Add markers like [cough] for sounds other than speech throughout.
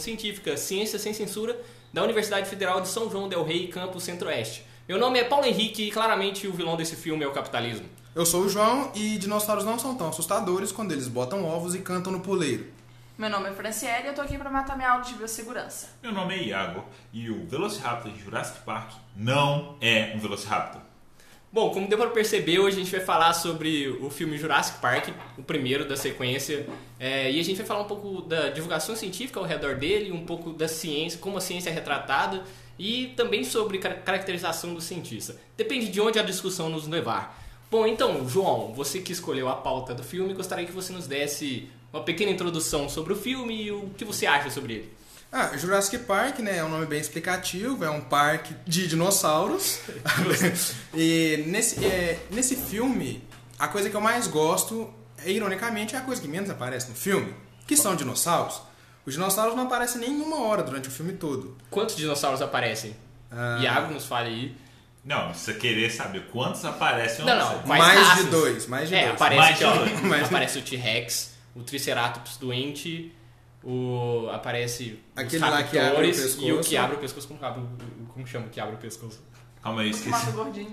Científica Ciência Sem Censura da Universidade Federal de São João del Rei, Campus Centro-Oeste. Meu nome é Paulo Henrique e claramente o vilão desse filme é o capitalismo. Eu sou o João e dinossauros não são tão assustadores quando eles botam ovos e cantam no puleiro. Meu nome é Franciele e eu tô aqui pra matar minha aula de biossegurança. Meu nome é Iago e o Velociraptor de Jurassic Park não é um Velociraptor. Bom, como deu para perceber, hoje a gente vai falar sobre o filme Jurassic Park, o primeiro da sequência, é, e a gente vai falar um pouco da divulgação científica ao redor dele, um pouco da ciência, como a ciência é retratada, e também sobre car- caracterização do cientista. Depende de onde a discussão nos levar. Bom, então, João, você que escolheu a pauta do filme, gostaria que você nos desse uma pequena introdução sobre o filme e o que você acha sobre ele. Ah, Jurassic Park, né, é um nome bem explicativo, é um parque de dinossauros. [laughs] e nesse, é, nesse filme, a coisa que eu mais gosto, é, ironicamente, é a coisa que menos aparece no filme, que são dinossauros. Os dinossauros não aparecem nem uma hora durante o filme todo. Quantos dinossauros aparecem? Ah. Iago nos fale aí. Não, se você querer saber quantos aparecem, Não, não, mais raças? de dois, mais de É, dois. aparece, Mais de dois. Mais- aparece o T-Rex, o Triceratops doente, o aparece Aquele os lá que abre o raptores e o pescoço. que abre o pescoço como abre, o- como chama o que abre o pescoço. Calma aí, o esqueci.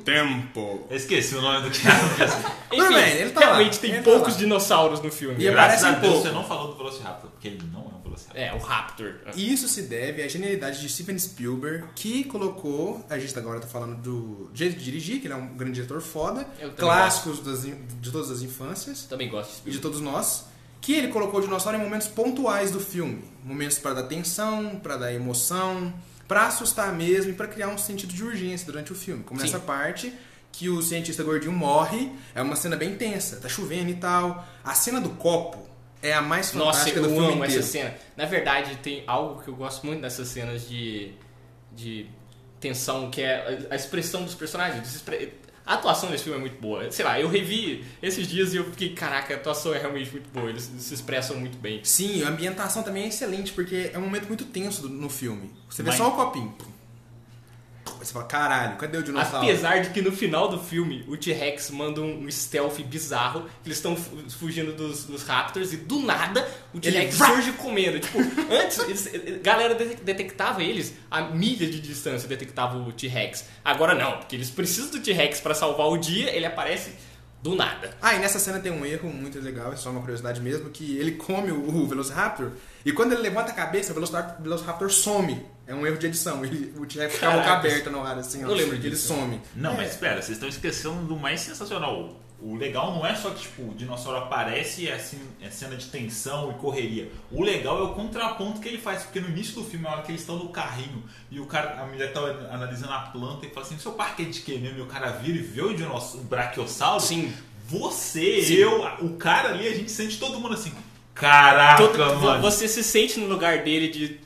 Tempo. Eu esqueci o nome do cara. [laughs] Enfim, bem, ele tá lá, realmente tem ele tá poucos lá. dinossauros no filme. E Graças aparece a um Deus pouco. você não falou do Velociraptor, porque ele não é um Velociraptor. É, o Raptor. E Isso se deve à genialidade de Steven Spielberg, que colocou, a gente agora tá falando do jeito de dirigir, que ele é um grande diretor foda, clássicos das de todas as infâncias Também gosto de e de Spielberg. todos nós, que ele colocou o dinossauro em momentos pontuais do filme, momentos para dar tensão, para dar emoção, para assustar mesmo e para criar um sentido de urgência durante o filme, como Sim. nessa parte que o cientista gordinho morre, é uma cena bem tensa, tá chovendo e tal. A cena do copo é a mais Nossa, fantástica eu do filme amo inteiro. essa cena. Na verdade, tem algo que eu gosto muito dessas cenas de, de tensão, que é a expressão dos personagens. A atuação desse filme é muito boa. Sei lá, eu revi esses dias e eu fiquei, caraca, a atuação é realmente muito boa. Eles se expressam muito bem. Sim, a ambientação também é excelente, porque é um momento muito tenso no filme. Você vê Mas- só o copinho. Você fala, caralho, cadê o dinossauro? Apesar de que no final do filme o T-Rex manda um stealth bizarro, eles estão fu- fugindo dos, dos Raptors e do nada o T-Rex surge comendo. Tipo, antes eles, a galera de- detectava eles a milha de distância, detectava o T-Rex. Agora não, porque eles precisam do T-Rex pra salvar o dia, ele aparece do nada. Ah, e nessa cena tem um erro muito legal, é só uma curiosidade mesmo, que ele come o, o Velociraptor e quando ele levanta a cabeça, o Velociraptor, o Velociraptor some. É um erro de edição. Ele, o T-Rex fica a boca aberta no ar, assim, ó. Não lembro Ele disso. some. Não, É. mas espera, vocês estão esquecendo do mais sensacional. O legal não é só que tipo, o dinossauro aparece e é, assim, é cena de tensão e correria. O legal é o contraponto que ele faz, porque no início do filme, na hora que eles estão no carrinho e o cara, a mulher tá analisando a planta e fala assim: seu parque é de quê mesmo? E o cara vira e vê o dinossauro, o brachiosauro. Sim. Você, Sim. eu, o cara ali, a gente sente todo mundo assim. Caraca, Todo- mano. você se sente no lugar dele de.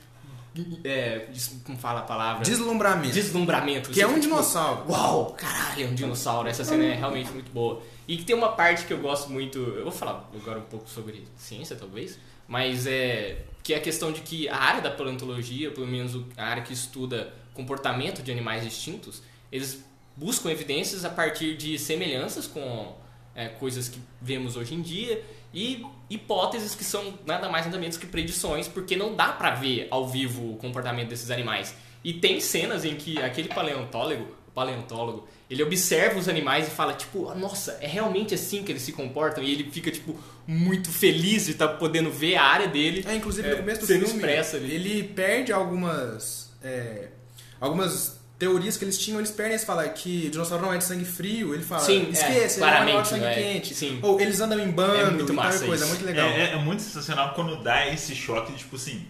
É, como fala a palavra? Deslumbramento. Deslumbramento. Que é um tipo, dinossauro. Uau, caralho, é um dinossauro. Essa cena é realmente muito boa. E que tem uma parte que eu gosto muito. Eu vou falar agora um pouco sobre ciência, talvez. Mas é. Que é a questão de que a área da paleontologia, pelo menos a área que estuda comportamento de animais extintos, eles buscam evidências a partir de semelhanças com é, coisas que vemos hoje em dia e hipóteses que são nada mais nada menos que predições, porque não dá pra ver ao vivo o comportamento desses animais. E tem cenas em que aquele paleontólogo, paleontólogo, ele observa os animais e fala tipo, nossa, é realmente assim que eles se comportam e ele fica tipo muito feliz de estar podendo ver a área dele. É, inclusive É, no começo do filme, expressa ali. ele perde algumas. é, algumas teorias que eles tinham, eles perdem, eles falam que o dinossauro não é de sangue frio, ele fala, Sim, é, esqueça, ele é um animal de sangue né? quente. Sim. Ou eles andam em bando, É muito e tal massa coisa, é isso. muito legal. É, é- é muito sensacional quando dá esse choque de tipo assim.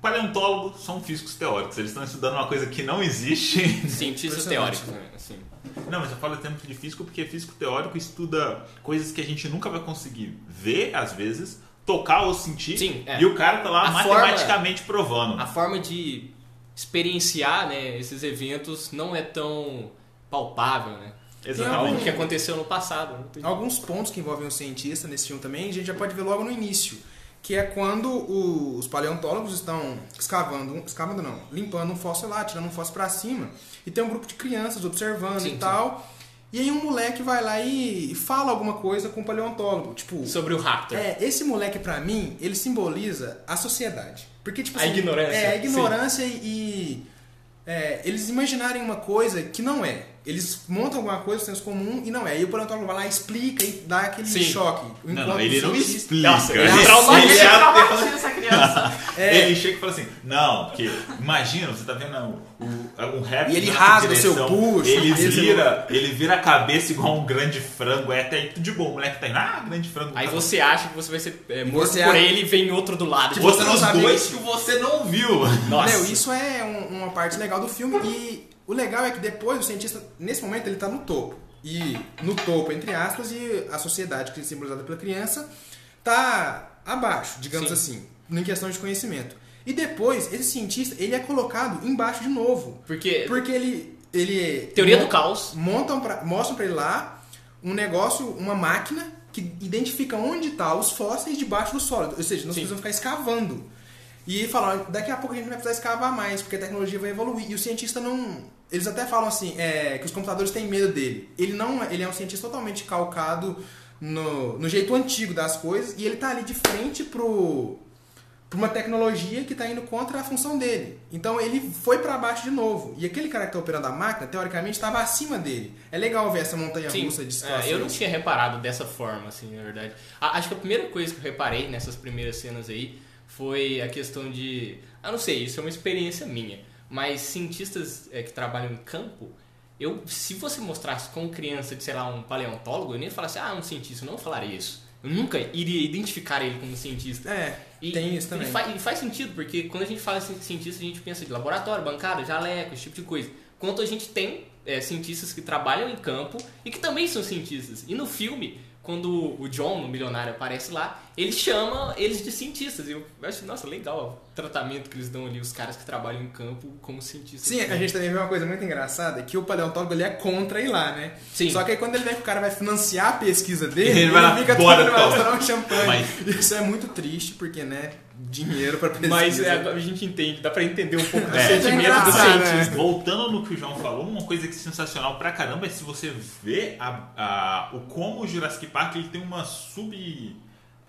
Paleontólogos são físicos teóricos, eles estão estudando uma coisa que não existe. [laughs] Cientistas teóricos? Assim. Não, mas eu falo tempo de físico porque físico teórico estuda coisas que a gente nunca vai conseguir ver, às vezes, tocar ou sentir. Sim, é. E o cara tá lá A matematicamente provando. A forma de experienciar né, esses eventos não é tão palpável, né? Exatamente. Algo que aconteceu no passado. né? Alguns pontos que envolvem um cientista nesse filme também, a gente já pode ver logo no início. Que é quando o- os paleontólogos estão escavando, um- escavando não, limpando um fóssil lá, tirando um fóssil pra cima, e tem um grupo de crianças observando Sim, e sim. E aí um moleque vai lá e fala alguma coisa com o paleontólogo. Tipo, Sobre o Raptor. é, esse moleque pra mim, ele simboliza a sociedade. Porque, tipo A assim, ignorância. É, a ignorância e. e, é, eles imaginarem uma coisa que não é. Eles montam alguma coisa, senso comum, e não é. E o paleontólogo vai lá, explica e dá aquele Sim. choque. Não, Enquanto não, ele o não explica. Nossa, ele ele, traumatiza. ele traumatiza essa criança. [laughs] É. Ele chega e fala assim, não, porque imagina, você tá vendo o, o, um rap E ele rasga o seu puxo, ele vira, ele vira a cabeça igual um grande frango, é até aí tudo de bom, o moleque tá indo, ah, grande frango. Aí tá você acha que você vai ser é, morto Você por acha- ele e vem outro do lado. Que você não sabia dois que- que você não viu. Nossa. Meu, isso é um- uma parte legal do filme e o legal é que depois o cientista, nesse momento, ele tá no topo. E no topo, entre aspas, e a sociedade que é simbolizada pela criança tá abaixo, digamos Sim. assim, em questão de conhecimento. E depois, esse cientista, ele é colocado embaixo de novo. Porque, Porque ele... ele teoria mon- do caos. Montam pra, mostram pra ele lá um negócio, uma máquina que identifica onde tá os fósseis debaixo do solo. Ou seja, nós Sim. precisamos ficar escavando. E falam, daqui a pouco a gente não vai precisar escavar mais, porque a tecnologia vai evoluir. E o cientista não. Eles até falam assim, é, que os computadores têm medo dele. Ele não é- ele é um cientista totalmente calcado no, no jeito antigo das coisas, e ele tá ali de frente pro. pra uma tecnologia que tá indo contra a função dele. Então ele foi pra baixo de novo. E aquele cara que tá operando a máquina, teoricamente, estava acima dele. É legal ver essa montanha russa de é, situações. eu não tinha reparado dessa forma, assim, na verdade. Acho que a primeira coisa que eu reparei nessas primeiras cenas aí foi a questão de. Eu não sei, isso é uma experiência minha. Mas cientistas é, que trabalham em campo, eu, se você mostrasse como criança de, sei lá, um paleontólogo, eu nem falasse, ah, um cientista, eu não falaria isso. Eu nunca iria identificar ele como cientista. É, E, tem isso também. E faz, e faz sentido, porque quando a gente fala em cientista, a gente pensa de laboratório, bancada, jaleco, esse tipo de coisa. Quanto a gente tem é, cientistas que trabalham em campo e que também são cientistas. E no filme, quando o John, no Milionário, aparece lá, ele chama eles de cientistas. E eu acho, nossa, legal o tratamento que eles dão ali, os caras que trabalham em campo como cientistas. Sim, a gente também vê uma coisa muito engraçada, que o paleontólogo ele é contra ir lá, né? Sim. Só que aí quando ele vê que o cara vai financiar a pesquisa dele, Ele [laughs] ele, vai lá, fica bora, todo vai tomar um champanhe. Mas- Isso é muito triste, porque, né, dinheiro pra pesquisa. Mas é, agora a gente entende, dá pra entender um pouco do É. sentimento do engraçado, cientista. né? Voltando no que o João falou, uma coisa que é sensacional pra caramba é se você vê a, a- o como o Jurassic Park ele tem uma sub.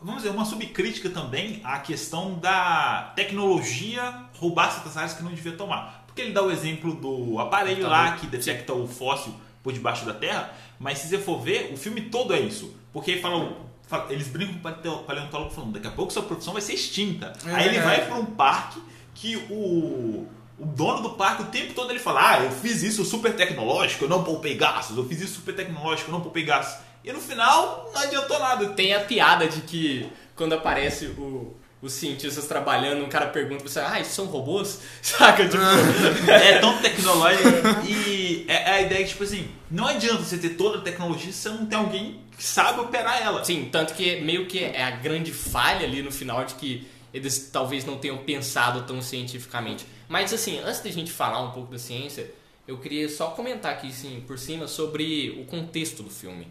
Vamos dizer, uma subcrítica também à questão da tecnologia roubar certas áreas que não devia tomar. Porque ele dá o exemplo do aparelho lá que detecta o fóssil por debaixo da terra, mas se você for ver, o filme todo é isso. Porque ele fala, fala- eles brincam com o paleo- paleontólogo falando, daqui a pouco sua produção vai ser extinta. É Aí ele vai para um parque que o, o dono do parque o tempo todo ele fala: Ah, eu fiz isso super tecnológico, eu não poupei gastos, eu fiz isso super tecnológico, eu não poupei gastos. E no final não adiantou nada. Tem a piada de que quando aparece o, os cientistas trabalhando, um cara pergunta pra você, ah, isso são robôs? [laughs] Saca? Tipo, [laughs] É tão tecnológico e é é a ideia que, tipo assim, não adianta você ter toda a tecnologia se você não tem alguém que sabe operar ela. sim, tanto que meio que é a grande falha ali no final de que eles talvez não tenham pensado tão cientificamente. Mas assim, antes da gente falar um pouco da ciência, eu queria só comentar aqui assim, por cima sobre o contexto do filme.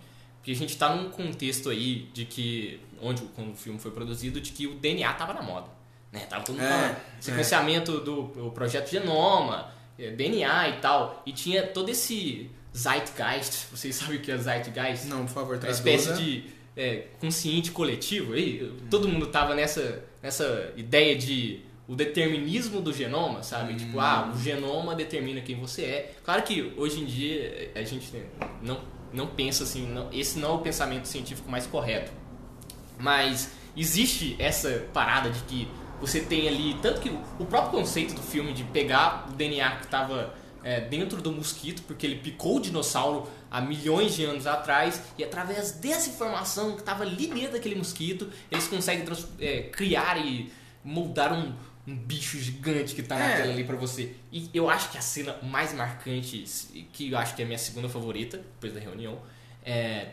A gente tá num contexto aí de que, onde quando o filme foi produzido, de que o DNA tava na moda. Né? Tava todo mundo É, falando. é. Sequenciamento do o projeto Genoma, eh, DNA e tal. E tinha todo esse Zeitgeist. Vocês [laughs] sabem o que é Zeitgeist? Não, por favor, Uma traduza. espécie de é, consciente coletivo. Aí, todo mundo tava nessa, nessa ideia de o determinismo do genoma, sabe? Tipo, ah, o genoma determina quem você é. Claro que hoje em dia a gente não, não pensa assim, não- esse não é o pensamento científico mais correto. Mas existe essa parada de que você tem ali. Tanto que o próprio conceito do filme de pegar o DNA que estava dentro do mosquito, porque ele picou o dinossauro há milhões de anos atrás, e através dessa informação que estava ali dentro daquele mosquito, eles conseguem é, criar e moldar um, um bicho gigante que tá na É. tela ali pra você. E eu acho que a cena mais marcante, que eu acho que é a minha segunda favorita, depois da reunião, é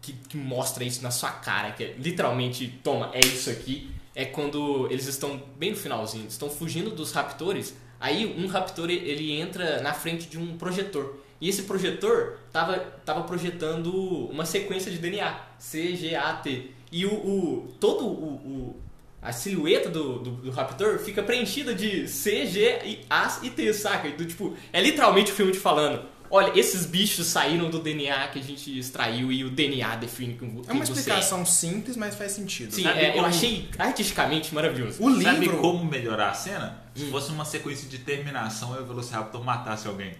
que, que mostra isso na sua cara, que é, literalmente, toma, é isso aqui, é quando eles estão bem no finalzinho, estão fugindo dos raptores, aí um raptor ele entra na frente de um projetor. E esse projetor tava, tava projetando uma sequência de DNA, C, G, A, T. E o, o todo o, o- a silhueta do, do, do raptor fica preenchida de C, G, e A e T, saca? Então, tipo, é literalmente o filme te falando, olha, esses bichos saíram do DNA que a gente extraiu e o DNA define quem É uma quem você explicação simples, mas faz sentido. Sim, é, eu achei artisticamente maravilhoso. O livro. Sabe como melhorar a cena? Se Hum. fosse uma sequência de terminação e o Velociraptor matasse alguém.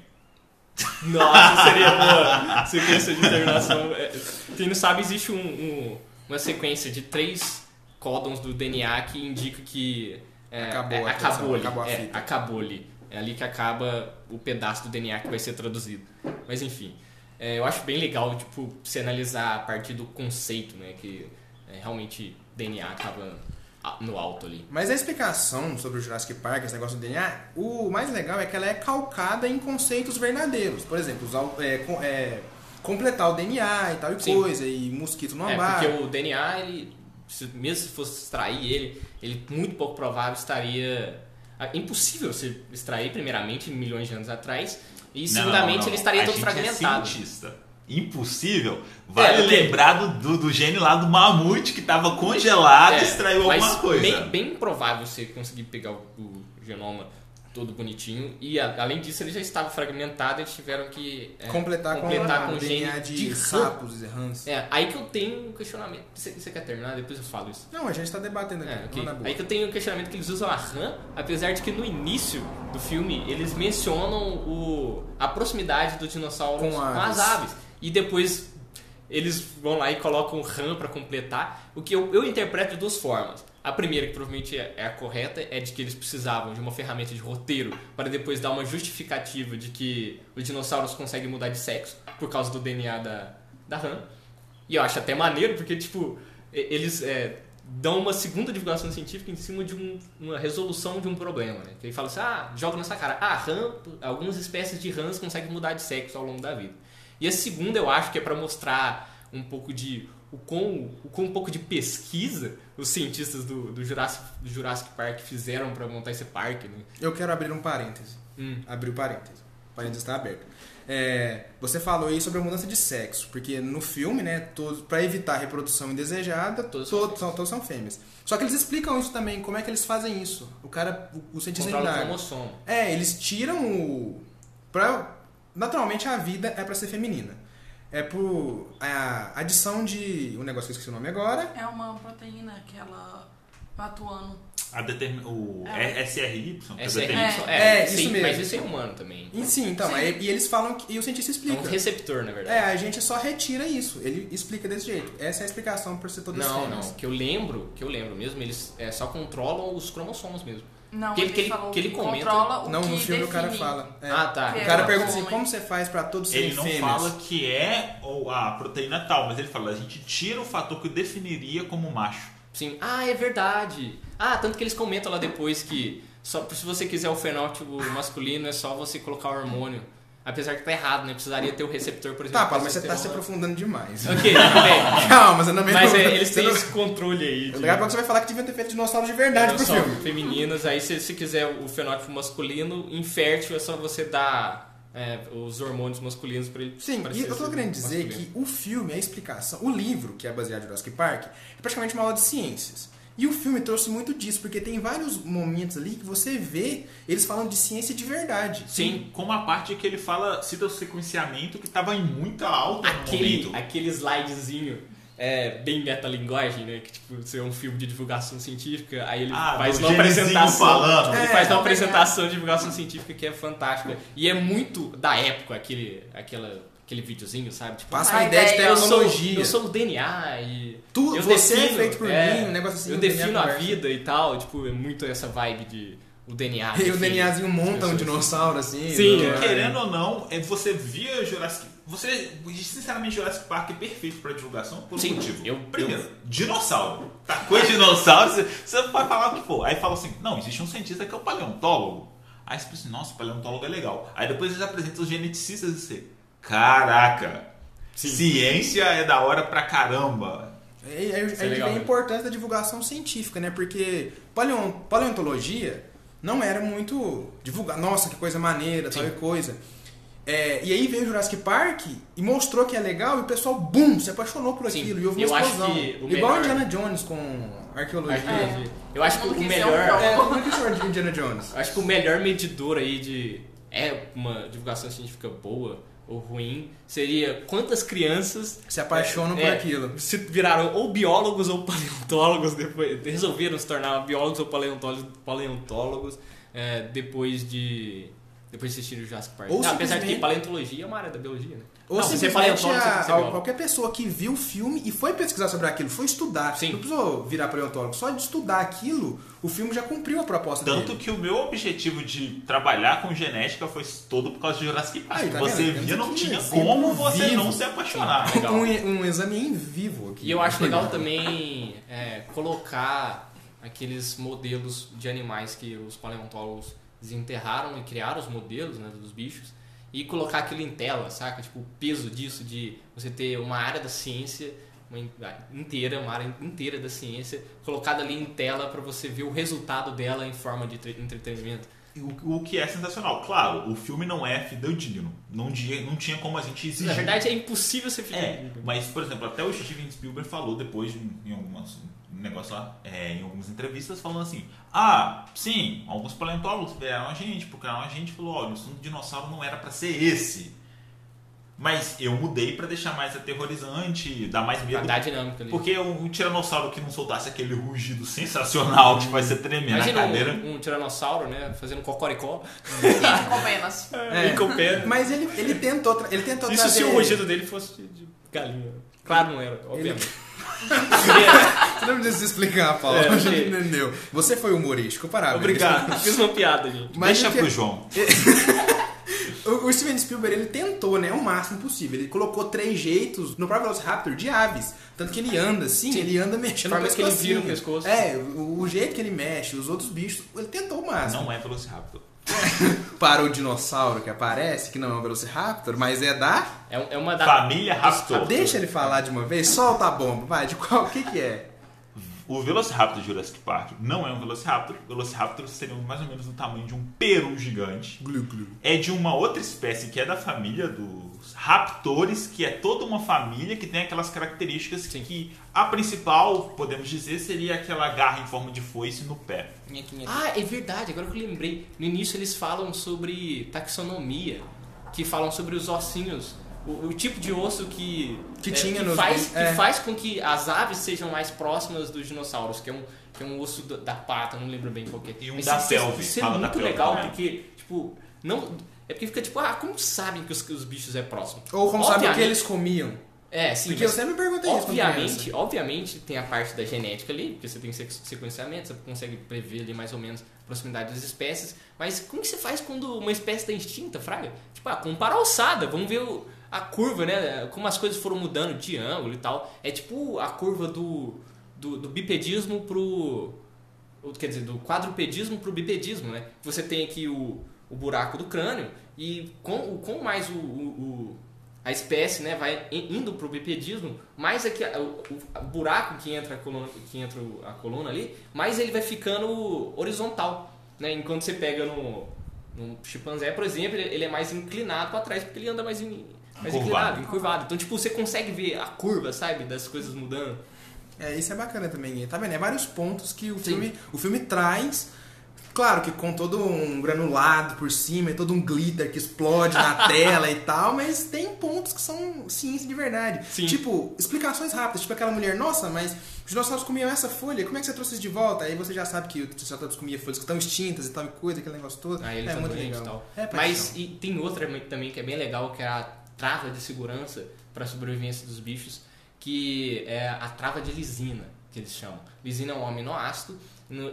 Nossa, seria [laughs] boa. Sequência de terminação. É, Quem não sabe, existe um- um- uma sequência de três códons do DNA que indica que é, Acabou é, acabou ali. acabou é, acabou ali. É ali que acaba o pedaço do DNA que vai ser traduzido. Mas enfim, é, eu acho bem legal tipo, se analisar a partir do conceito, né? Que é, realmente DNA acaba no alto ali. Mas a explicação sobre o Jurassic Park, esse negócio do DNA, o mais legal é que ela é calcada em conceitos verdadeiros. Por exemplo, usar, é, é, completar o DNA e tal e Sim. coisa, e mosquito no É, ambar. porque o DNA, ele, se- mesmo se fosse extrair ele, ele muito pouco provável estaria. ah, Impossível você extrair, primeiramente, milhões de anos atrás, e Não, não. ele estaria a todo gente fragmentado. É cientista. Impossível. Vale É, lembrar do, do, do gene lá do mamute que tava congelado e É, extraiu mas alguma coisa. Bem, bem provável você conseguir pegar o, o genoma todo bonitinho, e além disso ele já estava fragmentado, eles tiveram que é, completar, completar com, com DNA de, de rã. sapos e rãs. É, aí que eu tenho um questionamento. Você, você quer terminar? Depois eu falo isso. Não, a gente tá debatendo aqui. É, ok. não na boa. Aí que eu tenho um questionamento que eles usam a RAM, apesar de que no início do filme eles mencionam o, a proximidade do dinossauro Com com, as aves. E depois eles vão lá e colocam RAM para completar. O que eu, eu interpreto de duas formas. A primeira, que provavelmente é é a correta, é de que eles precisavam de uma ferramenta de roteiro para depois dar uma justificativa de que os dinossauros conseguem mudar de sexo por causa do DNA da, da RAM. E eu acho até maneiro, porque, tipo, eles é, dão uma segunda divulgação científica em cima de um- uma resolução de um problema, né? Ele fala assim, ah, joga nessa cara, ah, rã, algumas espécies de rãs conseguem mudar de sexo ao longo da vida. E a segunda eu acho que é para mostrar um pouco de o quão, o quão um pouco de pesquisa os cientistas do, do, Jurassic, do Jurassic Park fizeram para montar esse parque, né? Eu quero abrir um parêntese. Hum. Abrir o parêntese. O parêntese está aberto. É, você falou aí sobre a mudança de sexo, porque no filme, né, para evitar a reprodução indesejada, Todos todos, são todos são fêmeas. Só que eles explicam isso também, como é que eles fazem isso. O cara, o, o cientista Controla o cromossomo. É, eles tiram o. Pra, naturalmente a vida é pra ser feminina. É por a adição de. um negócio que eu esqueci o nome agora. É uma proteína que ela vai atuando. A determin... O É. SRY. é Essa é, É, é, isso sim, mesmo. mas isso é humano também. E sim, então, Sim. aí- e eles falam que. E o cientista É explica. um receptor, na verdade. É, a gente só retira isso. Ele explica desse jeito. Essa é a explicação por ser todas Não, não. Que eu lembro, que eu lembro mesmo, eles é, só controlam os cromossomos mesmo. Não, Que ele- que ele- falou que ele comenta- controla o Não, que no filme o cara define. fala. É. Ah, tá. Que O é cara pergunta assim: como você faz pra todos serem Ele não fêmeas? fala que é ou a proteína tal, mas ele fala, a gente tira o fator que definiria como macho. Sim. Ah, é verdade. Ah, tanto que eles comentam lá depois que só se você quiser o fenótipo masculino é só você colocar o hormônio. Apesar que tá errado, né? Precisaria ter o receptor, por exemplo. Tá, Paulo, mas você tá se aprofundando demais. [laughs] Ok, tudo bem. [laughs] Calma, você não me Mas é, eles têm não- esse controle aí. de- Daqui a pouco você vai falar que devia ter feito dinossauros de verdade pro filme. femininas. Aí se você quiser o fenótipo masculino, infértil é só você dar é, os hormônios masculinos pra ele. Sim, e eu tô querendo dizer masculino. que o filme, a explicação, o livro, que é baseado em Jurassic Park, é praticamente uma aula de ciências. E o filme trouxe muito disso, porque tem vários momentos ali que você vê eles falando de ciência de verdade. Sim, Como a parte que ele fala, cita o sequenciamento que tava em muita alta no aquele, momento. aquele slidezinho é, bem metalinguagem, né? Que tipo, você é um filme de divulgação científica, aí ele Ah, faz uma apresentação. falando. Ele É, faz uma é apresentação de divulgação científica que é fantástica. E é muito da época aquele, aquela, aquele videozinho, sabe? Tipo, Passa A uma ideia de eu sou, tecnologia. eu sou o DNA e. Tu- eu você é defino, feito por mim, um negócio assim, Eu defino a vida e tal. Tipo, é muito essa vibe de. O DNA. [laughs] E o DNAzinho monta um dinossauro assim. Sim, né? Querendo ou não, é, você via Jurassic Você, sinceramente, Jurassic Park é perfeito pra divulgação por um Sim, motivo. eu- Primeiro, dinossauro. Tacou dinossauro, você, você pode falar o que for. Aí fala assim: não, existe um cientista que é o paleontólogo. Aí você pensa assim: nossa, paleontólogo é legal. Aí depois eles apresentam os geneticistas e você: caraca, Sim. ciência é da hora pra caramba. E Isso é legal vem a importância da divulgação científica, né? Porque paleon- paleontologia não era muito divulgada. Nossa, que coisa maneira, tal Sim. e coisa. É, e aí veio o Jurassic Park e mostrou que é legal e o pessoal, bum, se apaixonou por Sim, aquilo. E houve uma eu acho explosão. que o Igual melhor- Indiana Jones com arqueologia. Arqueologia. Eu acho que o um melhor. É, como é que chama de Indiana Jones? Eu acho que o melhor medidor aí de. É uma divulgação científica boa ou ruim seria quantas crianças Se apaixonam por é, aquilo. se viraram ou biólogos ou paleontólogos depois resolveram se tornar biólogos ou paleontólogos, paleontólogos é, depois de depois de assistir o Jurassic Park. Ou Ah, apesar de que simplesmente- paleontologia é uma área da biologia, né? Ou Não, você é simplesmente paleontólogo, você a- a- qualquer pessoa que viu o filme e foi pesquisar sobre aquilo, foi estudar. Sim. Não precisou virar paleontólogo. Só de estudar aquilo, o filme já cumpriu a proposta Tanto dele. que o meu objetivo de trabalhar com genética foi todo por causa de Jurassic Park. Aí, tá você vendo? via, não aqui tinha como você vivo. não se apaixonar. legal. Um, um exame em vivo aqui. E eu acho legal também é, colocar aqueles modelos de animais que os paleontólogos desenterraram e criaram os modelos né, dos bichos e colocar aquilo em tela, saca? Tipo, o peso disso de você ter uma área da ciência uma in- inteira, uma área inteira da ciência colocada ali em tela para você ver o resultado dela em forma de tre- entretenimento. O, o que é sensacional. Claro, o filme não é fidedigno. Não, tinha- não tinha como a gente exigir. Na verdade, é impossível ser É, fidedigno. mas, por exemplo, até o Steven Spielberg falou depois em, algumas um negócio lá, é, em algumas entrevistas, falando assim: Ah, sim, alguns paleontólogos vieram a gente, procuraram a gente e falou: olha, o som do dinossauro não era pra ser esse. Mas eu mudei pra deixar mais aterrorizante, dar mais medo. Dar dinâmica ali. Porque um, um tiranossauro que não soltasse aquele rugido sensacional que vai ser tremer na Imagina cadeira. um, um tiranossauro, né, fazendo cocoricó. E com penas. É. [laughs] E com pena. Mas ele, ele tentou, tra- ele tentou Isso trazer... se o rugido dele fosse de, de galinha. Claro, não era, obviamente. [laughs] Você não precisa explicar, Paulo. É, a gente ok. entendeu. Você foi humorístico, parabéns. Obrigado. Fiz uma piada, gente. Mas Deixa [laughs] o que- pro João. O, Steven Spielberg ele tentou, né, o máximo possível. Ele colocou três jeitos no próprio Velociraptor de aves. Tanto que ele anda assim, Sim. ele anda mexendo Forma no que ele vira o pescoço. É, o, o jeito que ele mexe, os outros bichos, ele tentou o máximo. Não é Velociraptor. [laughs] Para o dinossauro que aparece, que não é um Velociraptor, mas é da... É, é uma da. Família Raptor. Deixa ele falar de uma vez, solta a bomba, vai, de qual, o que que é? O Velociraptor de Jurassic Park não é um Velociraptor. O Velociraptor seria mais ou menos do tamanho de um peru gigante. Glu, glu. É de uma outra espécie que é da família dos raptores, que é toda uma família que tem aquelas características que a principal, podemos dizer, seria aquela garra em forma de foice no pé. Ah, é verdade, agora que eu lembrei. No início eles falam sobre taxonomia, que falam sobre os ossinhos. O, o tipo de osso que, Que é, tinha que nos- faz, que é. faz com que as aves sejam mais próximas dos dinossauros, que é um, que é um osso da, da pata, não lembro bem qual que é. E um Mas da isso- pelve, Isso é muito pelve legal, também. porque, tipo, não. É porque fica tipo, ah, como sabem que os, que os bichos é próximo? Ou como sabe o que eles comiam? É, sim. Porque eu sempre me perguntei isso Obviamente, criança. obviamente tem a parte da genética ali, porque você tem sequ- sequenciamento, você consegue prever ali mais ou menos a proximidade das espécies, mas como que você faz quando uma espécie está extinta, fraga? Tipo, ah, compara a alçada, vamos ver o- a curva, né? Como as coisas foram mudando de ângulo e tal. É tipo a curva do, do, do bipedismo pro... Quer dizer, do quadrupedismo pro bipedismo, né? Você tem aqui o, o buraco do crânio e com, o- com mais o- o- o a espécie né, vai indo para o bipedismo, mais aqui, o, o- o buraco que entra a coluna, que entra a coluna ali, mais ele vai ficando horizontal. Né? Enquanto você pega no, no chimpanzé, por exemplo, ele, ele é mais inclinado para trás, porque ele anda mais, in- mais Curvado. inclinado, encurvado. Então, tipo, você consegue ver a curva, sabe, das coisas mudando. É, isso é bacana também. Tá vendo? É vários pontos que o Sim. filme, o filme traz. Claro que com todo um granulado por cima e todo um glitter que explode na [laughs] tela e tal, mas tem pontos que são ciência de verdade. Sim. Tipo, explicações rápidas. Tipo aquela mulher, nossa, mas os dinossauros comiam essa folha, como é que você trouxe isso de volta? Aí você já sabe que os dinossauros comiam folhas que estão extintas e tal, e coisa, aquele negócio todo. Aí ele é muito legal. e tal. É. Mas e tem outra também que é bem legal, que é a trava de segurança para a sobrevivência dos bichos, que é a trava de lisina, que eles chamam. Lisina é um aminoácido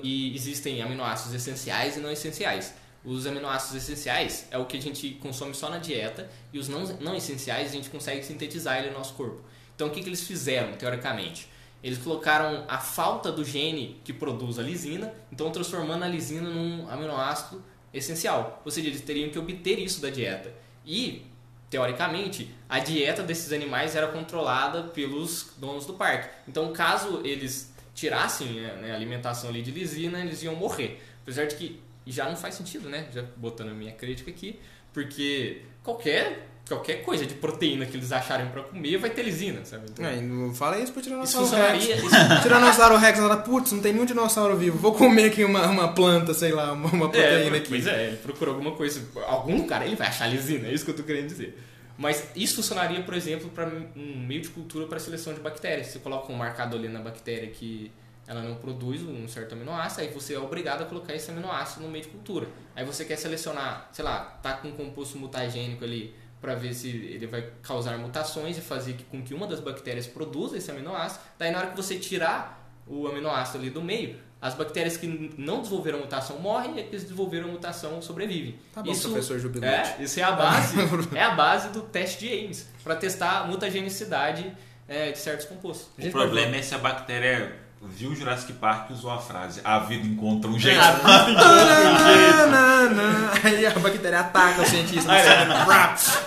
e existem aminoácidos essenciais e não essenciais. Os aminoácidos essenciais é o que a gente consome só na dieta e os não, não essenciais a gente consegue sintetizar ele no nosso corpo. Então o que, que eles fizeram, teoricamente? Eles colocaram a falta do gene que produz a lisina, então transformando a lisina num aminoácido essencial. Ou seja, eles teriam que obter isso da dieta. E, teoricamente, a dieta desses animais era controlada pelos donos do parque. Então, caso eles tirassem né, a alimentação ali de lisina, eles iam morrer. Apesar de que já não faz sentido, né? Já botando a minha crítica aqui, porque qualquer qualquer coisa de proteína que eles acharem para comer vai ter lisina, sabe? Então, É, não fala isso pro isso Tiranossauro Rex. Isso, Tiranossauro Rex putz, não tem nenhum dinossauro vivo. Vou comer aqui uma, uma planta, sei lá, uma, uma proteína é, aqui. pois é, ele procurou alguma coisa. Algum lugar ele vai achar lisina, é isso que eu tô querendo dizer. Mas isso funcionaria, por exemplo, para um meio de cultura para seleção de bactérias. Você coloca um marcador ali na bactéria que ela não produz um certo aminoácido, aí você é obrigado a colocar esse aminoácido no meio de cultura. Aí você quer selecionar, sei lá, tá com um composto mutagênico ali para ver se ele vai causar mutações e fazer com que uma das bactérias produza esse aminoácido. Daí na hora que você tirar o aminoácido ali do meio, as bactérias que não desenvolveram mutação morrem e as que desenvolveram mutação sobrevivem. Tá bom, isso, professor Jubilante. É, isso é a base, [laughs] é a base do teste de Ames, para testar a mutagenicidade é, de certos compostos. O problema é se a bactéria viu Jurassic Park e usou a frase A vida encontra um jeito. É, a vida encontra um jeito. Aí a bactéria ataca o cientista.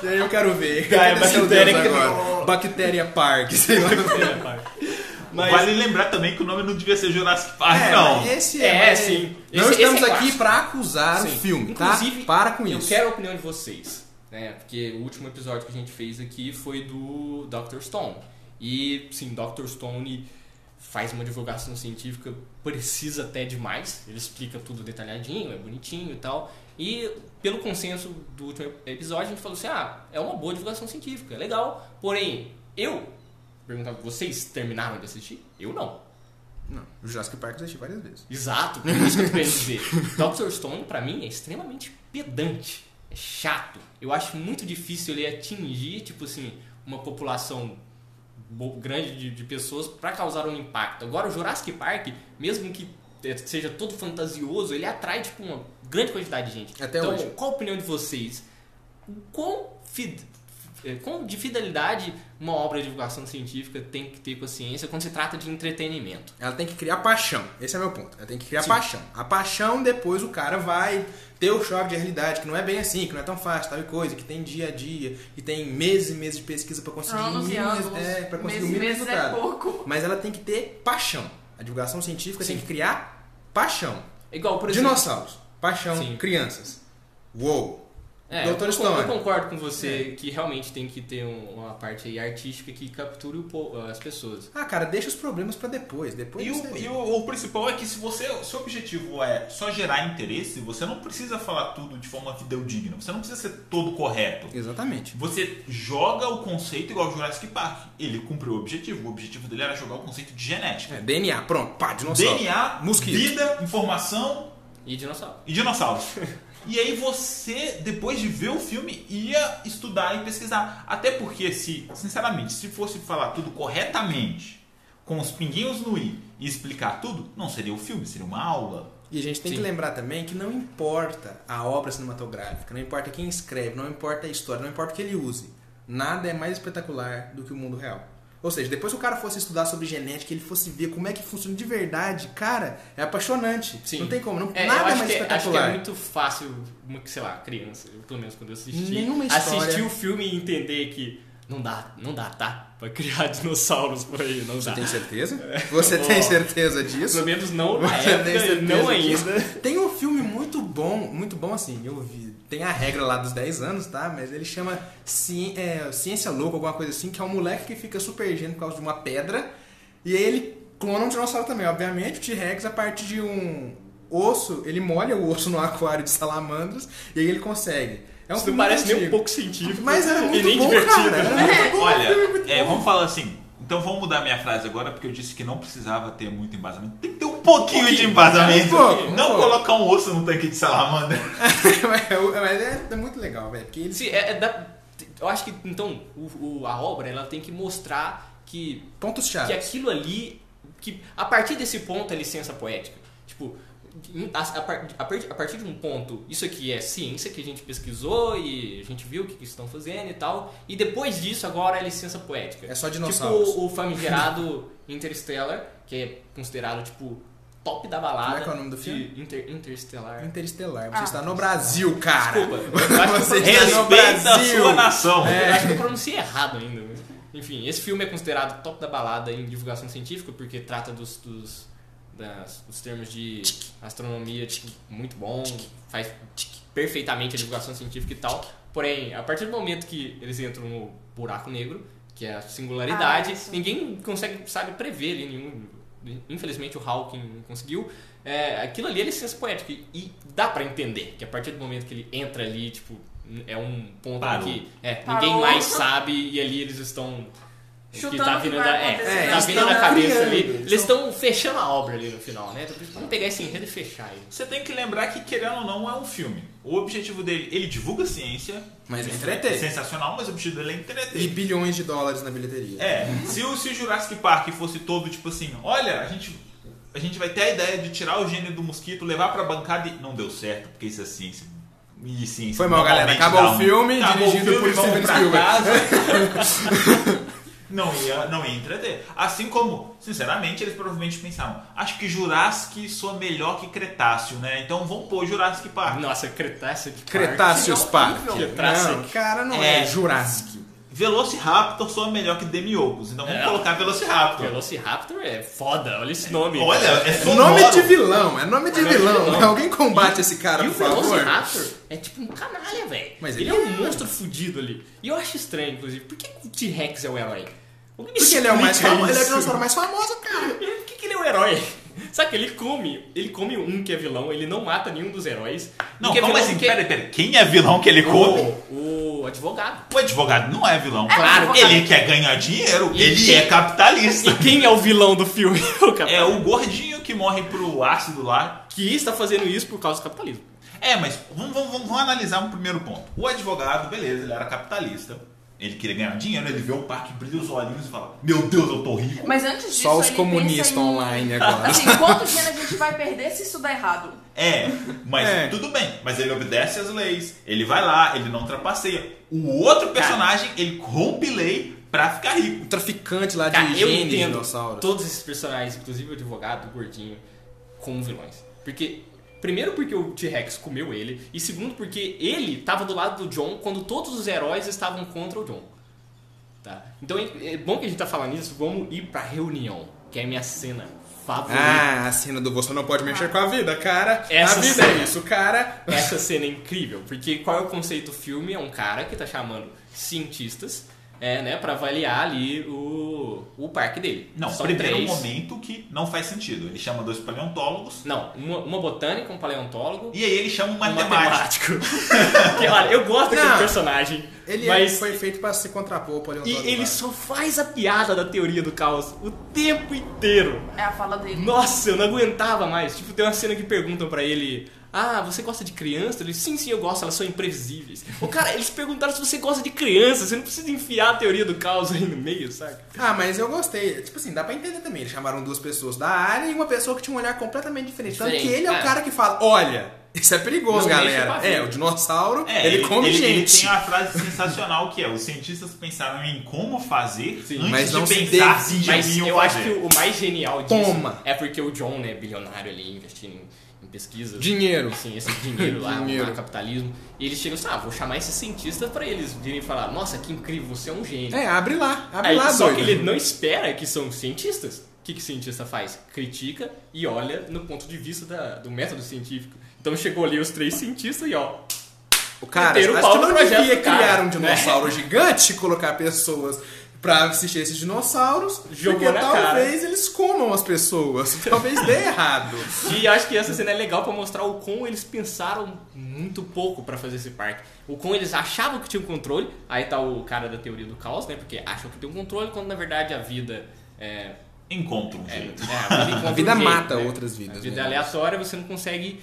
E aí eu quero ver. Ah, é bactéria que-? [laughs] Bactéria Park, sei lá. Mas- Vale lembrar também que o nome não devia ser Jurassic Park, É, não. esse É, mas sim. Não Esse- estamos esse é aqui pra acusar o Sim. filme, Inclusive, tá? Para com eu isso. quero a opinião de vocês, né? Porque o último episódio que a gente fez aqui foi do Dr. Stone. E, sim, Dr. Stone faz uma divulgação científica precisa até demais. Ele explica tudo detalhadinho, é bonitinho e tal. E, pelo consenso do último episódio, a gente falou assim: ah, é uma boa divulgação científica, é legal. Porém, eu perguntava, vocês terminaram de assistir? Eu não. Não, o Jurassic Park eu assisti várias vezes. Exato, por isso que eu querendo dizer. [laughs] Dr. Stone, pra mim, é extremamente pedante. É chato. Eu acho muito difícil ele atingir, tipo assim, uma população grande de, de pessoas pra causar um impacto. Agora, o Jurassic Park, mesmo que eh, seja todo fantasioso, ele atrai, tipo, uma grande quantidade de gente. Até então, hoje. qual a opinião de vocês? Eh, quão de fidelidade uma obra de divulgação científica tem que ter com a ciência quando se trata de entretenimento? Ela tem que criar paixão. Esse é meu ponto. Ela tem que criar Sim. paixão. A paixão, depois o cara vai ter o choque de realidade, que não é bem assim, que não é tão fácil, tal e coisa, que tem dia a dia, que tem meses e meses de pesquisa pra conseguir Anos o e mínimo, anos. é, pra conseguir meses, mínimo meses é resultado. pouco. Mas ela tem que ter paixão. A divulgação científica tem que criar paixão. É Igual, por exemplo... Dinossauros, paixão, Sim. crianças. Uou! É, Dr. eu, con- eu Stone. concordo com você que realmente tem que ter um- uma parte aí artística que capture o as pessoas. Ah, cara, deixa os problemas pra depois. Depois E, o, e o, o principal é que se você, seu objetivo é só gerar interesse, você não precisa falar tudo de forma fidedigna. Você não precisa ser todo correto. Exatamente. Você joga o conceito igual o Jurassic Park. Ele cumpriu o objetivo. O objetivo dele era jogar o conceito de genética. É, DNA, pronto, pá, dinossauro. DNA, Mosquito. vida, informação E dinossauro. e dinossauros. [laughs] e aí você, depois de ver o filme, ia estudar e pesquisar. Até porque, se, sinceramente, se fosse falar tudo corretamente, com os pinguinhos no i e explicar tudo, não seria o filme, seria uma aula. E a gente tem Sim. que lembrar também que não importa a obra cinematográfica, não importa quem escreve, não importa a história, não importa o que ele use. Nada é mais espetacular do que o mundo real. Ou seja, depois que o cara fosse estudar sobre genética, ele fosse ver como é que funciona de verdade, cara, é apaixonante. Sim. Não tem como, não, É, nada é mais que, acho que espetacular. é muito fácil, sei lá, criança, eu, pelo menos quando eu assisti, Nenhuma história. assistir o filme e entender que não dá, não dá, tá? Pra criar [laughs] dinossauros por aí, não Você dá. tem certeza? [laughs] Você tem certeza disso? Pelo menos não na época, não disso? ainda. Tem um filme bom, muito bom assim, eu vi. Tem a regra lá dos 10 anos, tá? Mas ele chama Ci- é, Ciência Louca, alguma coisa assim, que é um moleque que fica super gênio por causa de uma pedra. E aí ele clona um dinossauro também. Obviamente, o T-Rex, a partir de um osso, ele molha o osso no aquário de salamandras e aí ele consegue. É um Isso não parece muito nem um antigo. pouco científico. Mas era e muito nem bom, divertido. cara. Era muito bom, Olha, é, bom. vamos falar assim. Então vamos mudar minha frase agora, porque eu disse que não precisava ter muito embasamento. Tem que ter um pouquinho, de embasamento. Um pouco, um não pouco. colocar um osso no tanque de salamandra. [laughs] Mas é, é muito legal, velho. Porque ele Sim, é- é da- eu acho que então o- o- a obra ela tem que mostrar que Pontos que aquilo ali, que a partir desse ponto é licença poética. Tipo, a, a a a partir de um ponto, isso aqui é ciência que a gente pesquisou e a gente viu o que, que estão fazendo e tal. E depois disso, agora é licença poética. É só dinossauros. Tipo o famigerado [laughs] Interstellar, que é considerado, tipo, top da balada. Como é que é o nome do filme? Inter, Interstellar. Interestelar. Você Ah, está no Brasil, cara. Desculpa, [laughs] eu acho que Você eu está no Respeita a Brasil. sua nação. É, eu acho que eu pronunciei errado ainda. Enfim, esse filme é considerado top da balada em divulgação científica porque trata dos, dos, das- dos termos de astronomia tipo, muito bom, faz perfeitamente a divulgação científica e tal. Porém, a partir do momento que eles entram no buraco negro, que é a singularidade, Ah, ninguém consegue, sabe, prever ali nenhum. Infelizmente o Hawking não conseguiu. É, aquilo ali é licença poética. E, e dá pra entender que a partir do momento que ele entra ali, tipo, é um ponto Parou. que é, ninguém mais [laughs] sabe e ali eles estão que Chutando tá que vindo vai da, é, acontecer. tá É, vindo eles na cabeça criando, ali. eles estão fechando a obra ali no final, né? Então, Vamos pegar esse enredo e fechar aí. Você tem que lembrar que, querendo ou não, é um filme. O objetivo dele, ele divulga ciência. Mas é entreter. sensacional, mas o objetivo dele é entreter. E bilhões de dólares na bilheteria. É, se o, se o Jurassic Park fosse todo tipo assim, olha, a gente, a gente vai ter a ideia de tirar o gênio do mosquito, levar pra bancada e. Não deu certo, porque isso é ciência. E ciência. Foi mal, galera. Acabou o um- filme, acabou o dirigido por Steven Spielberg. [laughs] não, ia, não ia entreter. Assim como, sinceramente, eles provavelmente pensaram, acho que Jurassic soa melhor que Cretáceo, né? Então vamos pôr Jurassic Park. Nossa, Cretáceo de Cretáceos Park. Cretáceo. Não, cara, não é, É. Jurassic. Velociraptor soa melhor que Demiurgos, então vamos É. colocar Velociraptor. Velociraptor é foda, olha esse nome. Olha, é É sonoro. nome de vilão, é nome de vilão. vilão. [laughs] Alguém combate esse cara, E por o favor. Velociraptor é tipo um canalha, velho. Ele, ele é um monstro fudido ali. E eu acho estranho, inclusive, por que o T-Rex é o herói? Alguém me Porque ele é o mais famoso, ele é o dinossauro mais famoso, cara. Por que, que ele é o herói? [laughs] Sabe que ele come, ele come um que é vilão, ele não mata nenhum dos heróis. Não, Um que é como assim? que- Peraí, peraí. Quem é vilão que ele come? O, o advogado. O advogado não é vilão. Claro, Ele quer ganhar dinheiro, E ele quem- é capitalista. E quem é o vilão do filme? [laughs] O. É o gordinho que morre pro ácido lá. que está fazendo isso por causa do capitalismo. É, mas vamos, vamos, vamos- vamos analisar um primeiro ponto. O advogado, beleza, ele era capitalista. Ele queria ganhar dinheiro, ele vê o parque, brilha os olhinhos e fala: Meu Deus, eu tô rico. Mas antes disso, Só os ele comunistas pensa em- online agora. [laughs] Assim, quanto dinheiro a gente vai perder se isso der errado? É, mas É. tudo bem. Mas ele obedece às leis, ele vai lá, ele não trapaceia. O outro personagem, ele rompe lei pra ficar rico. O traficante lá de Cara, eu entendo dinossauros. todos esses personagens, inclusive o advogado, o gordinho, como vilões. Porque, primeiro porque o T-Rex comeu ele, e segundo porque ele estava do lado do John quando todos os heróis estavam contra o John. Tá? Então é é bom que a gente tá falando isso, vamos ir pra reunião, que é a minha cena favorita. Ah, a cena do você não pode mexer com a vida, cara. Essa a vida cena. é isso, cara. Essa cena é incrível, porque qual é o conceito do filme? É um cara que tá chamando cientistas, é, né, para avaliar ali o, o parque dele. Não, São primeiro três. momento que não faz sentido. Ele chama dois paleontólogos Não, uma, uma botânica, um paleontólogo e aí ele chama um um matemático. matemático. [laughs] que, olha, eu gosto daquele Não. personagem, Ele mas foi feito pra se contrapor ao e paleontólogo. ele lá. só faz a piada da teoria do caos o tempo inteiro. É a fala dele. Nossa, eu não aguentava mais. Tipo, tem uma cena que perguntam pra ele: Ah, você gosta de criança? Ele, sim, sim, eu gosto, elas são imprevisíveis. O cara, eles perguntaram se você gosta de criança, você não precisa enfiar a teoria do caos aí no meio, sabe? Ah, mas eu gostei. Tipo assim, dá pra entender também. Eles chamaram duas pessoas da área e uma pessoa que tinha um olhar completamente diferente. Tanto que Diferente, ele é, é. o cara que fala: olha, isso é perigoso, Não com galera. É, o dinossauro, É, ele, come ele, ele gente. tem uma frase sensacional que é: os cientistas pensaram em como fazer Sim, antes mas de não se pensar se. Mas eu fazer. acho que o mais genial disso Toma. é porque o John, né, bilionário ali, investindo em, em pesquisas. Dinheiro. Assim, esse dinheiro lá, Dinheiro. capitalismo. E eles chegam assim, ah, vou chamar esses cientistas pra eles virem falar, nossa, que incrível, você é um gênio. É, abre lá, abre Aí, lá, só doido. que ele não espera que são cientistas. O que, que o cientista faz? Critica e olha no ponto de vista da- do método científico. Então chegou ali os três cientistas e ó, O cara, o não devia do cara, criar um né? [laughs] dinossauro gigante e colocar pessoas pra assistir esses dinossauros, Jogou porque na talvez eles comam as pessoas. [laughs] Talvez dê errado. E acho que essa cena é legal pra mostrar o quão eles pensaram muito pouco pra fazer esse parque. O quão eles achavam que tinham controle. Aí tá o cara da teoria do caos, né? Porque acham que tem um controle, quando na verdade a vida é. Encontra um é, jeito. é, a vida, [laughs] A vida um jeito, mata né? outras vidas. A vida né? é aleatória, você não consegue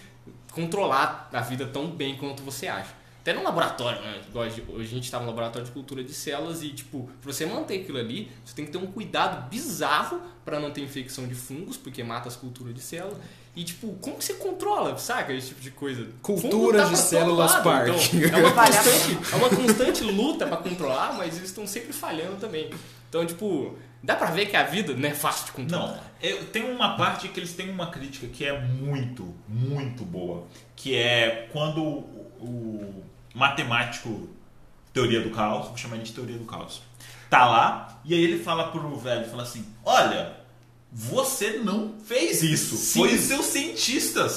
controlar a vida tão bem quanto você acha. Até no laboratório, né? Hoje a gente tá no laboratório de cultura de células e, tipo, pra você manter aquilo ali, você tem que ter um cuidado bizarro pra não ter infecção de fungos, porque mata as culturas de células. E, tipo, como que você controla, saca? Esse tipo de coisa. Culturas tá de células lado, park. Então, é, uma constante, é uma constante luta pra controlar, mas eles estão sempre falhando também. Então, tipo, dá pra ver que a vida não é fácil de controlar. Não, eu, tem uma parte que eles têm uma crítica que é muito, muito boa. Que é quando o, matemático teoria do caos, vou chamar ele de teoria do caos, tá lá e aí ele fala pro velho, fala assim, olha, você não fez isso, Sim. foi os seus cientistas.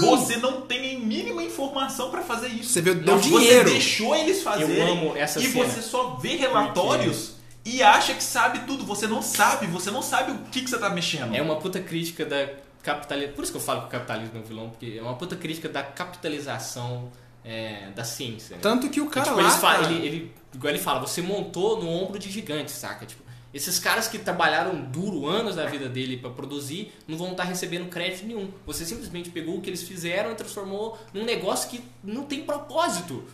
Você não tem a mínima informação pra fazer isso. Você deu- deu Não, dinheiro. Você deixou eles fazerem Eu amo essa e cena. você só vê relatórios e acha que sabe tudo. Você não sabe, você não sabe o que, que você tá mexendo. É uma puta crítica da capitalização. Por isso que eu falo que o capitalismo é um vilão, porque é uma puta crítica da capitalização é, da ciência. Né? Tanto que o cara tipo, lá. eles ele, ele- igual ele fala, você montou no ombro de gigante, saca? Tipo, esses caras que trabalharam duro anos da vida dele pra produzir não vão estar recebendo crédito nenhum. Você simplesmente pegou o que eles fizeram e transformou num negócio que não tem propósito,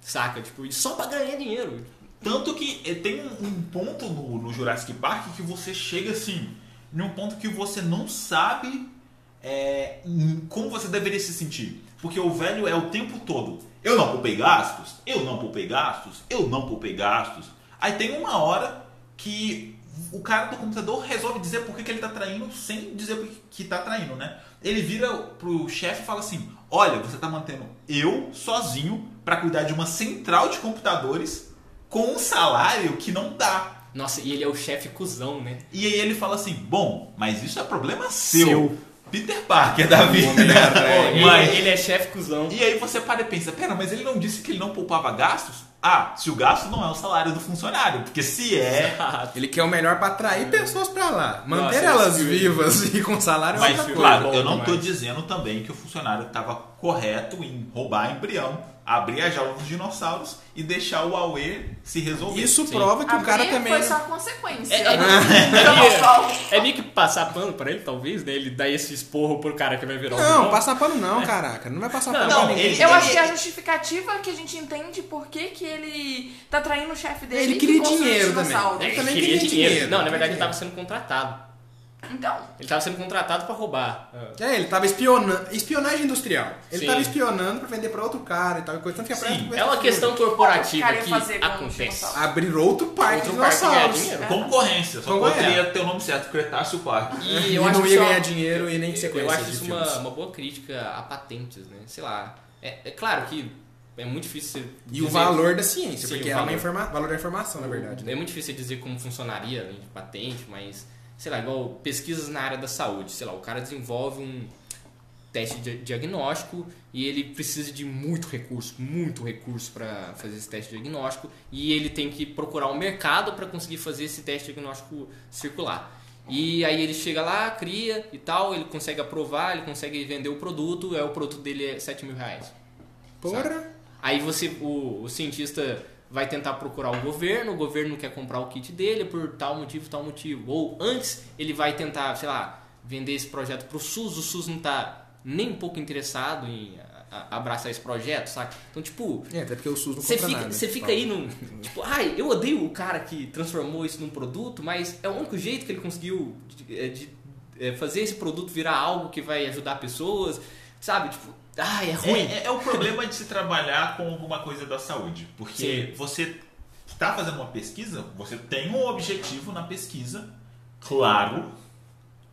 saca? Tipo, e só pra ganhar dinheiro. Tanto que eh, tem um, ponto no, no Jurassic Park que você chega assim, num ponto que você não sabe é, como você deveria se sentir. Porque o velho é o tempo todo. Eu não poupei gastos, eu não poupei gastos, eu não poupei gastos. Aí tem uma hora que o cara do computador resolve dizer por que, que ele tá traindo sem dizer que tá traindo, né? Ele vira pro chefe e fala assim: Olha, você tá mantendo eu sozinho pra cuidar de uma central de computadores com um salário que não dá. Nossa, e ele é o chefe cuzão, né? E aí ele fala assim: Bom, mas isso é problema seu. Seu. Peter Parker da vida. Pô, ele, Mas- ele é chefe cuzão. E aí você para e pensa: Pera, mas ele não disse que ele não poupava gastos? Ah, se o gasto não é o salário do funcionário. Porque se é. Ele quer o melhor pra atrair pessoas pra lá. Manter Nossa, elas filme- vivas [laughs] e com salário é Mas, outra coisa. claro, eu não tô dizendo também que o funcionário estava correto em roubar embrião, abrir a jaula dos dinossauros e deixar o Aue se resolver. Isso Sim. prova que o cara também. foi só consequência. É, é, [laughs] é meio que passar pano pra ele, talvez, né? Ele dá esse esporro pro cara que vai virar o Não, vilão. passa pano não, caraca. Não vai passar Não, pano não, pra ninguém. ele- Eu acho que a justificativa que a gente entende por que, que ele tá traindo o chefe dele. Ele que queria dinheiro dinossauros. também. É, também queria queria dinheiro. dinheiro, Não, na verdade ele tava sendo contratado. Então, Ele tava sendo contratado pra roubar. É, ele tava espionando. Espionagem industrial. Ele Sim. tava espionando pra vender pra outro cara e tal. Coisa. Tanto que Sim, É uma questão corporativa que com acontece. Abrir outro parque Outro de dinossauros. dinheiro. Concorrência, só Concorrência. poderia ter o nome certo, Cretáceo Park. E E eu acho não que ia é ganhar uma- dinheiro e nem sequência Eu acho de isso uma, uma boa crítica a patentes, né? Sei lá. É, é claro que é muito difícil você E o valor da ciência, Sim, porque o é uma valor. informa... valor da informação, na verdade. né? É muito difícil dizer como funcionaria né, de patente, mas, sei lá, igual pesquisas na área da saúde. Sei lá, o cara desenvolve um teste de diagnóstico e ele precisa de muito recurso, muito recurso para fazer esse teste de diagnóstico e ele tem que procurar um mercado para conseguir fazer esse teste diagnóstico circular. E aí ele chega lá, cria e tal, ele consegue aprovar, ele consegue vender o produto, é o produto dele é 7 mil reais. Porra. Aí você, o, o cientista vai tentar procurar o governo, o governo não quer comprar o kit dele por tal motivo, tal motivo. Ou antes ele vai tentar, sei lá, vender esse projeto pro SUS, o SUS não tá nem um pouco interessado em abraçar esse projeto, saca? Então, tipo, É, até porque o SUS não você compra fica, nada. você fica aí num. Tipo, ai, eu odeio o cara que transformou isso num produto, mas é o único jeito que ele conseguiu de, é, de, é, fazer esse produto virar algo que vai ajudar pessoas, sabe? Tipo, ai, é ruim. É, é- é o problema de se trabalhar com alguma coisa da saúde. Porque Sim. você está fazendo uma pesquisa, você tem um objetivo na pesquisa, claro,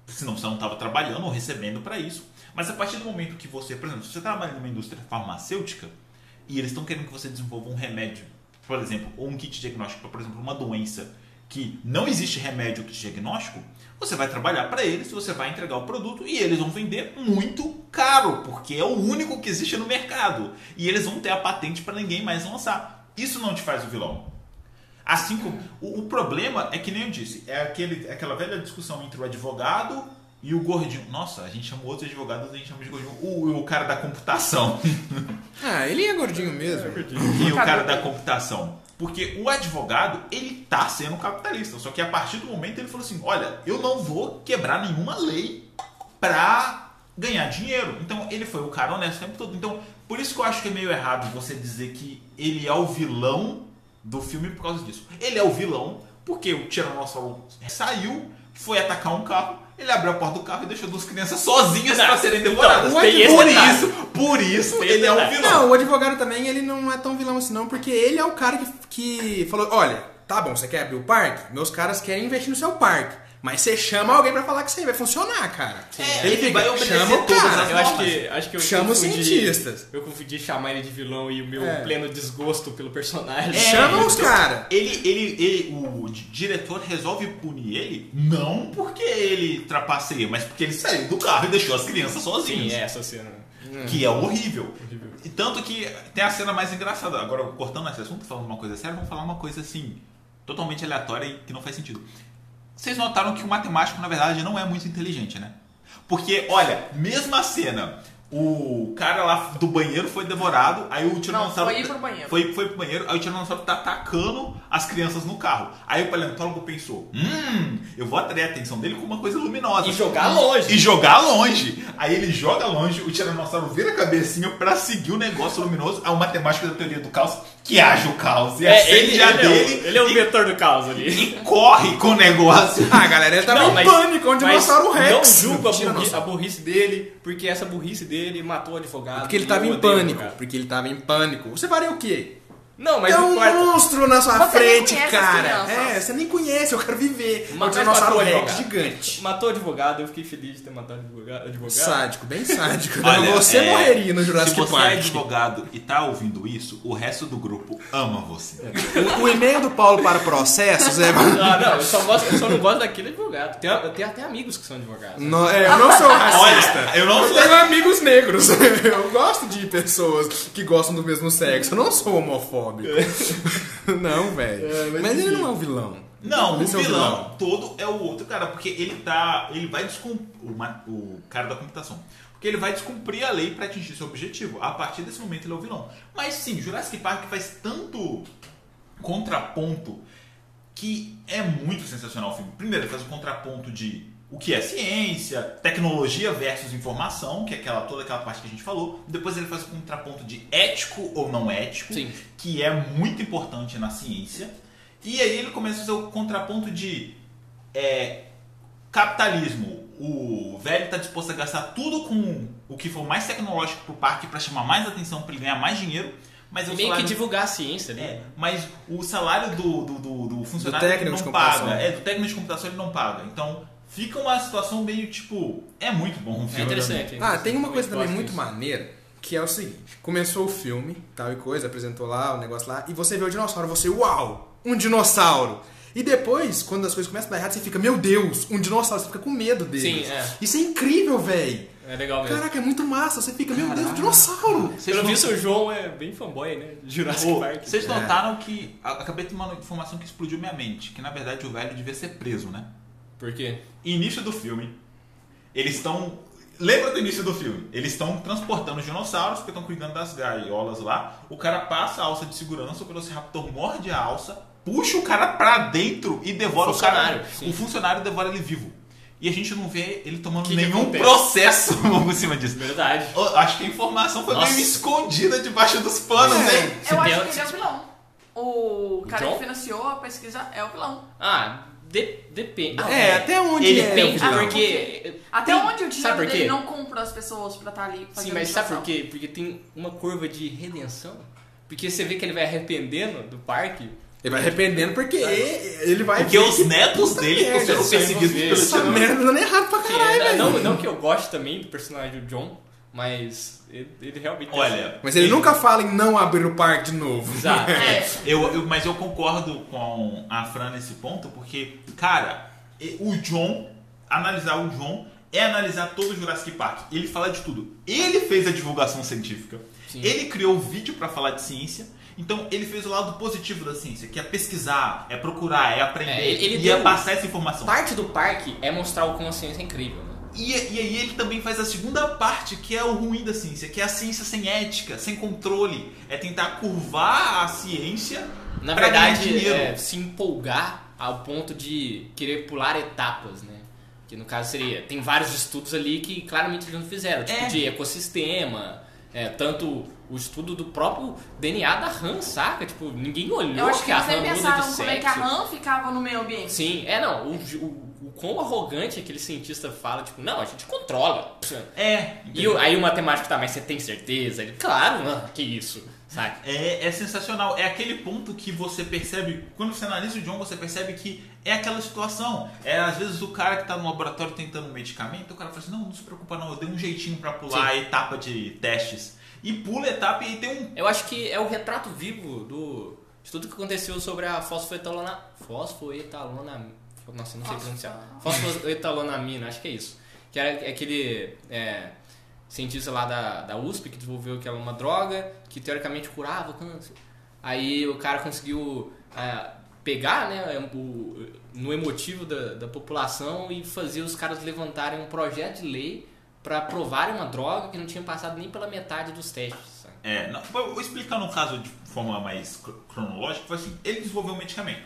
senão você não estava trabalhando ou recebendo para isso. Mas a partir do momento que você, por exemplo, se você trabalha numa indústria farmacêutica e eles estão querendo que você desenvolva um remédio, por exemplo, ou um kit diagnóstico para, por exemplo, uma doença que não existe remédio kit diagnóstico, você vai trabalhar para eles, você vai entregar o produto e eles vão vender muito caro, porque é o único que existe no mercado. E eles vão ter a patente para ninguém mais lançar. Isso não te faz o vilão. Assim como o, o problema é que nem eu disse, é aquele, aquela velha discussão entre o advogado e o gordinho. Nossa, a gente chama outros advogados, a gente chama de gordinho. O, o cara da computação. [laughs] Ah, ele é gordinho mesmo. e o cara da computação. Porque o advogado, ele tá sendo capitalista. Só que a partir do momento ele falou assim: olha, eu não vou quebrar nenhuma lei pra ganhar dinheiro. Então ele foi o cara honesto o tempo todo. Então, por isso que eu acho que é meio errado você dizer que ele é o vilão do filme por causa disso. Ele é o vilão porque o Tiranossauro saiu, foi atacar um carro. Ele abriu a porta do carro e deixou duas crianças sozinhas para serem devoradas. o por advogado- isso, por isso Tem ele é um detalhe. vilão. Não, o advogado também, ele não é tão vilão assim não, porque ele é o cara que, que falou, olha, tá bom, você quer abrir o parque? Meus caras querem investir no seu parque. Mas você chama alguém pra falar que isso aí vai funcionar, cara. É, ele ele fica, vai obedecer chama o todas cara. as Eu acho que, acho que eu Chama os confundi- cientistas. Eu confundi chamar ele de vilão e o meu É. pleno desgosto pelo personagem. Chama os caras. Ele, ele, ele, o di- diretor resolve punir ele não porque ele trapaceia, mas porque ele saiu do carro e deixou as crianças sozinhas. Sim, é essa cena. Que é horrível. Horrível. E tanto que tem a cena mais engraçada. Agora, cortando esse assunto, falando uma coisa séria, vamos falar uma coisa assim, totalmente aleatória e que não faz sentido. Vocês notaram que o matemático, na verdade, não é muito inteligente, né? Porque, olha, mesma cena, o cara lá do banheiro foi devorado, aí o Não, tiranossauro. foi ir pro banheiro. Foi, foi pro banheiro, aí o tiranossauro tá atacando as crianças no carro. Aí o paleontólogo pensou: hum, eu vou atrair a atenção dele com uma coisa luminosa. E jogar longe. E jogar longe. Aí ele joga longe, o tiranossauro vira a cabecinha pra seguir o negócio luminoso. É uma matemática da teoria do caos que age o caos. E É, acende ele, a ele, é o- dele ele é o e, vetor do caos ali. e corre com o negócio. Ah, galera, ele tava Não, em pânico, um mas dinossauro Rex. Não julga a burrice, a burrice dele, porque essa burrice dele matou o advogado. Porque ele e tava em pânico. Porque ele tava em pânico. Você faria o quê? Não, mas Tem um importa. monstro na sua Você frente, cara. É, você nem conhece, eu quero viver. Um dinossauro matou o Rex advogado. gigante. Matou o advogado, eu fiquei feliz de ter matado o advogado. advogado. Sádico, bem [laughs] sádico. Olha, você é, morreria no Se Jurassic você é Park. advogado e tá ouvindo isso, o resto do grupo ama você. O, o e-mail do Paulo para processos é. [laughs] Ah, não, eu só, gosto, eu só não gosto daquele advogado. Tem, eu tenho até amigos que são advogados. Não, é, eu não sou racista. Olha, eu não Eu sou. tenho amigos negros. [laughs] Eu gosto de pessoas que gostam do mesmo sexo. Eu não sou homofóbico. [laughs] Não, velho. Mas ele não é o vilão. Não, o é o vilão, vilão. todo é o outro cara, porque ele tá. Ele vai descumprir. O, o cara da computação. Porque ele vai descumprir a lei pra atingir seu objetivo. A partir desse momento ele é o vilão. Mas sim, Jurassic Park faz tanto contraponto que é muito sensacional o filme. Primeiro, ele faz o contraponto de o que é ciência, tecnologia versus informação, que é aquela, toda aquela parte que a gente falou. Depois ele faz o contraponto de ético ou não ético, Sim. que é muito importante na ciência. E aí ele começa a fazer o contraponto de é, capitalismo. O velho está disposto a gastar tudo com o que for mais tecnológico pro parque para chamar mais atenção, para ele ganhar mais dinheiro. Mas E o meio que salário- divulgar a ciência ali. é, mas o salário do, do, do, do funcionário Do técnico não paga. É, do técnico de computação ele não paga. Então fica uma situação meio tipo. É muito bom o É filme. interessante. Ah, tem uma coisa também muito maneira, que é o seguinte. Começou o filme, tal e coisa, apresentou lá o negócio lá, e você vê o dinossauro, você, uau, um dinossauro. E depois, quando as coisas começam a dar errado, você fica, meu Deus, um dinossauro, você fica com medo dele. Sim, é. Isso é incrível, velho. É legal mesmo. Caraca, é muito massa. Você fica, meu Deus, um dinossauro. Vocês Pelo não- visto, o João é bem fanboy, né? de Jurassic Park. Vocês É. notaram que. a- Acabei de ter uma informação que explodiu minha mente. Que na verdade o velho devia ser preso, né? Por quê? Início do filme. Eles estão. Lembra do início do filme? Eles estão transportando os dinossauros porque estão cuidando das gaiolas lá. O cara passa a alça de segurança, o Velociraptor morde a alça, puxa o cara pra dentro e devora o, cara. Funcionário, sim. O funcionário devora ele vivo. E a gente não vê ele tomando Que que nenhum acontece? processo [laughs] por cima disso. Verdade. Eu Acho que a informação foi Nossa. meio escondida debaixo dos panos, É. hein? Eu acho que ele é o vilão. O cara John? que financiou a pesquisa é o vilão. Ah, de- depende. Ah, É, até onde Ele é o Depende, vilão? porque. Até tem- onde o dinheiro dele não compra as pessoas pra estar ali fazendo Sim, mas sabe por quê? Porque tem uma curva de redenção. Porque você vê que ele vai arrependendo do parque. Ele vai arrependendo porque ele vai Porque os que netos dele merda, foram isso perseguidos pelo Essa merda dando errado pra caralho, é- velho. não, não que eu goste também do personagem do John, mas ele, ele realmente. Olha, Mas ele nunca fala em não abrir o parque de novo. Exato. É, [laughs] Eu, eu- mas eu concordo com a Fran nesse ponto, porque, cara, e- o John, analisar o John é analisar todo o Jurassic Park. Ele fala de tudo. Ele fez a divulgação científica. Sim. Ele criou o vídeo pra falar de ciência. Então ele fez o lado positivo da ciência, que é pesquisar, é procurar, é aprender É, ele- ele e é passar essa informação. Parte do parque é mostrar o como a ciência é incrível. E, e aí ele também faz a segunda parte, que é o ruim da ciência, que é a ciência sem ética, sem controle. É tentar curvar a ciência Na verdade, dinheiro. é se empolgar ao ponto de querer pular etapas, né? Que no caso seria. Tem vários estudos ali que claramente eles não fizeram, tipo É. de ecossistema, é, tanto o estudo do próprio DNA da rã, saca? Tipo, ninguém olhou eu acho que a eles nem rã muda pensaram de como é que a sexo. rã ficava no meio ambiente. Sim, é não. O, o, o quão arrogante aquele cientista fala, tipo, não, a gente controla. É. E o- aí o matemático tá, mas você tem certeza? Ele, claro, não, que isso, sabe? É, é sensacional. É aquele ponto que você percebe, quando você analisa o John, você percebe que é aquela situação. É às vezes o cara que tá no laboratório tentando um medicamento, o cara fala assim: não, não se preocupa, não, eu dei um jeitinho pra pular a etapa de testes. E pula a etapa e aí tem um. Eu acho que é o retrato vivo do, de tudo que aconteceu sobre a fosfoetalona... Fosfoetalona... Nossa, eu não sei pronunciar. Fosfoetalonamina, acho que é isso. Que era aquele é, cientista lá da, da USP que desenvolveu aquela uma droga que teoricamente curava o câncer. Aí o cara conseguiu é, pegar né, o, no emotivo da, da população e fazer os caras levantarem um projeto de lei pra provarem uma droga que não tinha passado nem pela metade dos testes. sabe? É, não, vou vou explicar no caso de forma mais cr- cronológica, foi assim, ele desenvolveu um medicamento.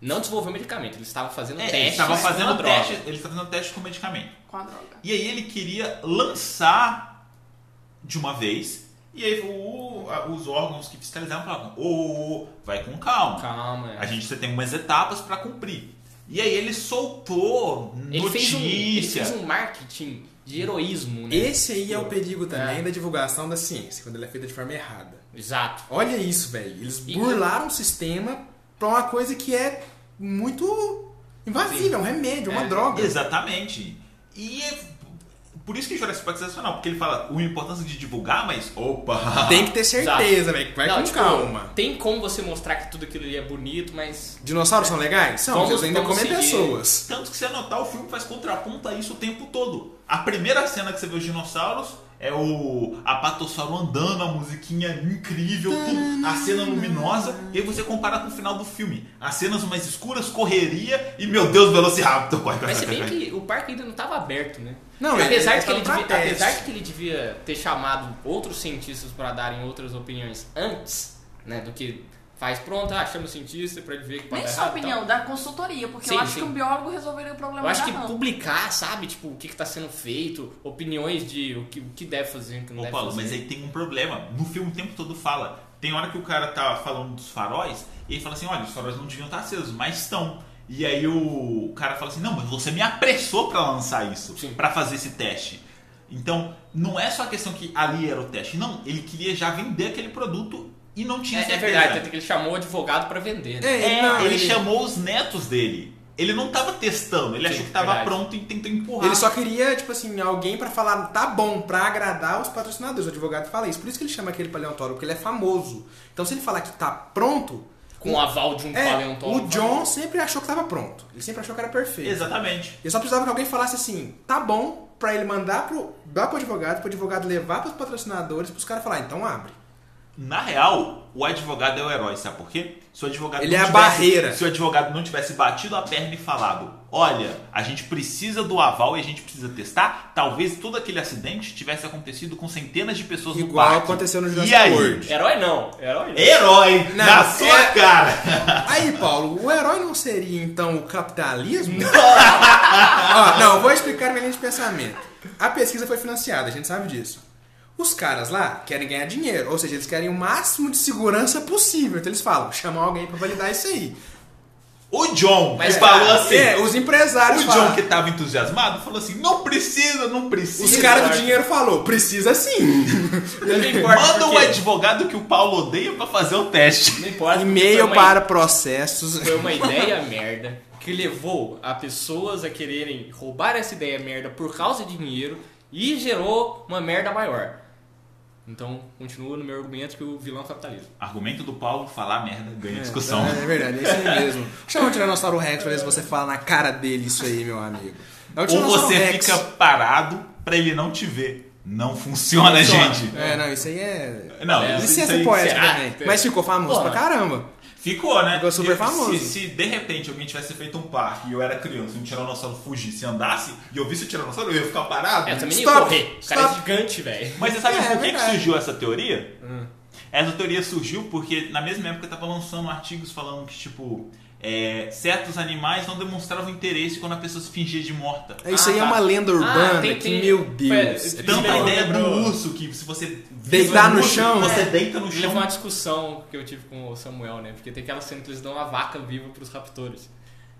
Não desenvolveu medicamento, eles estavam fazendo É, ele estava com fazendo a droga. teste, ele estava fazendo teste com o medicamento. Com a droga. E aí ele queria lançar de uma vez, e aí o- a- os órgãos que fiscalizavam falavam, ô, vai com calma. Calma. é. A gente você tem umas etapas para cumprir. E aí ele soltou Ele fez, um, ele notícia. fez um marketing de heroísmo, né? Esse aí é o perigo também É. da divulgação da ciência, quando ela é feita de forma errada. Exato. Olha isso, velho. Eles E- burlaram o sistema pra uma coisa que é muito invasiva, é um remédio, é uma É. droga. Exatamente. E é por isso que Jurassic Park é sensacional, porque ele fala a importância de divulgar, mas opa! Tem que ter [laughs] certeza, velho. Vai Não, com tipo, calma. Tem como você mostrar que tudo aquilo ali é bonito, mas. Dinossauros são legais? São, Vamos- mas eles ainda comem seguir. pessoas. Tanto que se anotar, o filme faz contraponto a isso o tempo todo. A primeira cena que você vê os dinossauros é o apatossauro andando, a musiquinha incrível, tudo, a cena luminosa, e aí você compara com o final do filme. As cenas mais escuras, correria, e meu Deus, Velociraptor, corre, corre, Mas se bem corre. que o parque ainda não estava aberto, né? Não, apesar, ele- de que ele devia, apesar de que ele devia ter chamado outros cientistas para darem outras opiniões antes, né? Do que faz pronto, ah, chama o cientista pra ele ver que pode Nem errado e opinião, tal. da consultoria, porque Sim, eu acho sim. que um biólogo resolveria o problema Eu acho que não. publicar, sabe, tipo, o que, que tá sendo feito, opiniões de o que, o que deve fazer, o que não Ô deve Paulo, fazer. mas aí tem um problema. No filme o tempo todo fala. Tem hora que o cara tá falando dos faróis e ele fala assim: olha, os faróis não deviam estar acesos, mas estão. E aí o cara fala assim: não, mas você me apressou pra lançar isso, Sim. pra fazer esse teste. Então, não é só a questão que ali era o teste, não. Ele queria já vender aquele produto e não tinha É, é certeza. verdade, tanto que ele chamou o advogado pra vender, né? É, É, não, ele, ele- chamou os netos dele. Ele não tava testando, ele Sim, achou que tava verdade. pronto e tentou empurrar. Ele só queria, tipo assim, alguém pra falar, tá bom, pra agradar os patrocinadores. O advogado fala isso. Por isso que ele chama aquele paleontólogo, porque ele é famoso. Então se ele falar que tá pronto. Com o aval de um É, paleontólogo. o John sempre achou que tava pronto. Ele sempre achou que era perfeito. Exatamente. Ele só precisava que alguém falasse assim, tá bom, pra ele mandar pro, dar pro advogado, pro advogado levar pros patrocinadores, pros caras falar, então abre. Na real, o advogado é o herói, sabe por quê? Se o advogado Ele não é a tivesse- barreira. Se o advogado não tivesse batido a perna e falado: Olha, a gente precisa do aval e a gente precisa testar, talvez todo aquele acidente tivesse acontecido com centenas de pessoas no Igual aconteceu no E Jurassic aí? World. Herói não, herói não. Herói! Não, na sua é- cara! [laughs] Aí, Paulo, o herói não seria então o capitalismo? [laughs] Ó, não, vou explicar minha linha de pensamento. A pesquisa foi financiada, a gente sabe disso. Os caras lá querem ganhar dinheiro, ou seja, eles querem o máximo de segurança possível. Então eles falam, chamar alguém pra validar isso aí. O John, Mas, que falou assim. É, os empresários o falam. John que tava entusiasmado falou assim: Não precisa, não precisa. Os caras do dinheiro falou, precisa sim. [laughs] Não importa Manda um advogado que o Paulo odeia pra fazer o teste. Não importa. E-mail uma- para processos. Foi uma [laughs] ideia merda que levou a pessoas a quererem roubar essa ideia merda por causa de dinheiro e gerou uma merda maior. Então, continua no meu argumento que o vilão é o capitalismo. Argumento do Paulo: falar merda ganha discussão. É, é verdade, é isso aí mesmo. Chama o Tiranossauro Rex pra ver se você fala na cara dele isso aí, meu amigo. É o Ou você Rex. fica parado pra ele não te ver. Não funciona, Funciona. gente. É, não, isso aí é. Não, É, isso, Licença isso aí poética será? também. Mas ficou famoso Porra. pra caramba. Ficou, né? Ficou super E famoso. Se, se de repente alguém tivesse feito um parque e eu era criança e um tiranossauro fugisse e andasse e eu visse o tiranossauro, eu ia ficar parado. É, eu também ia Stop, correr. O cara é gigante, velho. Mas você sabe É, por é que, que surgiu essa teoria? Hum. Essa teoria surgiu porque na mesma época tava lançando artigos falando que, tipo, é, certos animais não demonstravam interesse quando a pessoa se fingia de morta. Isso Ah, aí é tá. uma lenda urbana Ah, tem- que, tem- meu Deus. é Tanto a ideia do urso, que se você Deitar no urso, chão? você É. deita no E levou uma chão. discussão que eu tive com o Samuel, né? Porque tem aquela cena que eles dão a vaca viva pros raptores.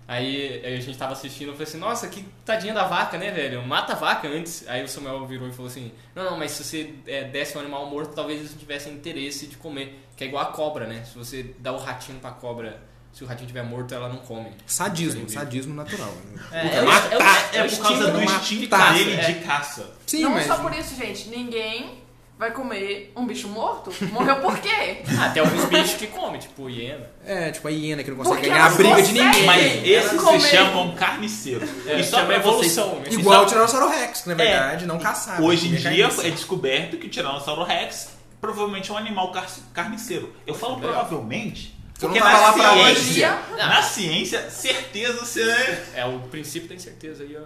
Aí a gente tava assistindo e falei assim, nossa, que tadinha da vaca, né, velho? Mata a vaca antes. Aí o Samuel virou e falou assim, não, não, mas se você é, desse um animal morto, talvez eles não tivessem interesse de comer. Que é igual a cobra, né? Se você dá o ratinho pra cobra, se o ratinho estiver morto, ela não come. Sadismo, sadismo natural. É, é é o- é, é o por causa do instinto dele é. de caça. Sim, não mas. só por isso, gente. Ninguém vai comer um bicho morto. Morreu por quê? Ah, tem alguns bichos que comem, tipo hiena. É, tipo a hiena que não consegue Porque ganhar a briga de ninguém. Mas esses se chamam carniceiro. É, chama pra vocês, evolução, e Igual o Tiranossauro Rex, que na verdade não caçava. Hoje em dia é descoberto que o Tiranossauro Rex provavelmente é um animal car- carniceiro. Eu falo provavelmente porque na ciência, hoje. na ciência, certeza você... É o princípio da incerteza aí, ó.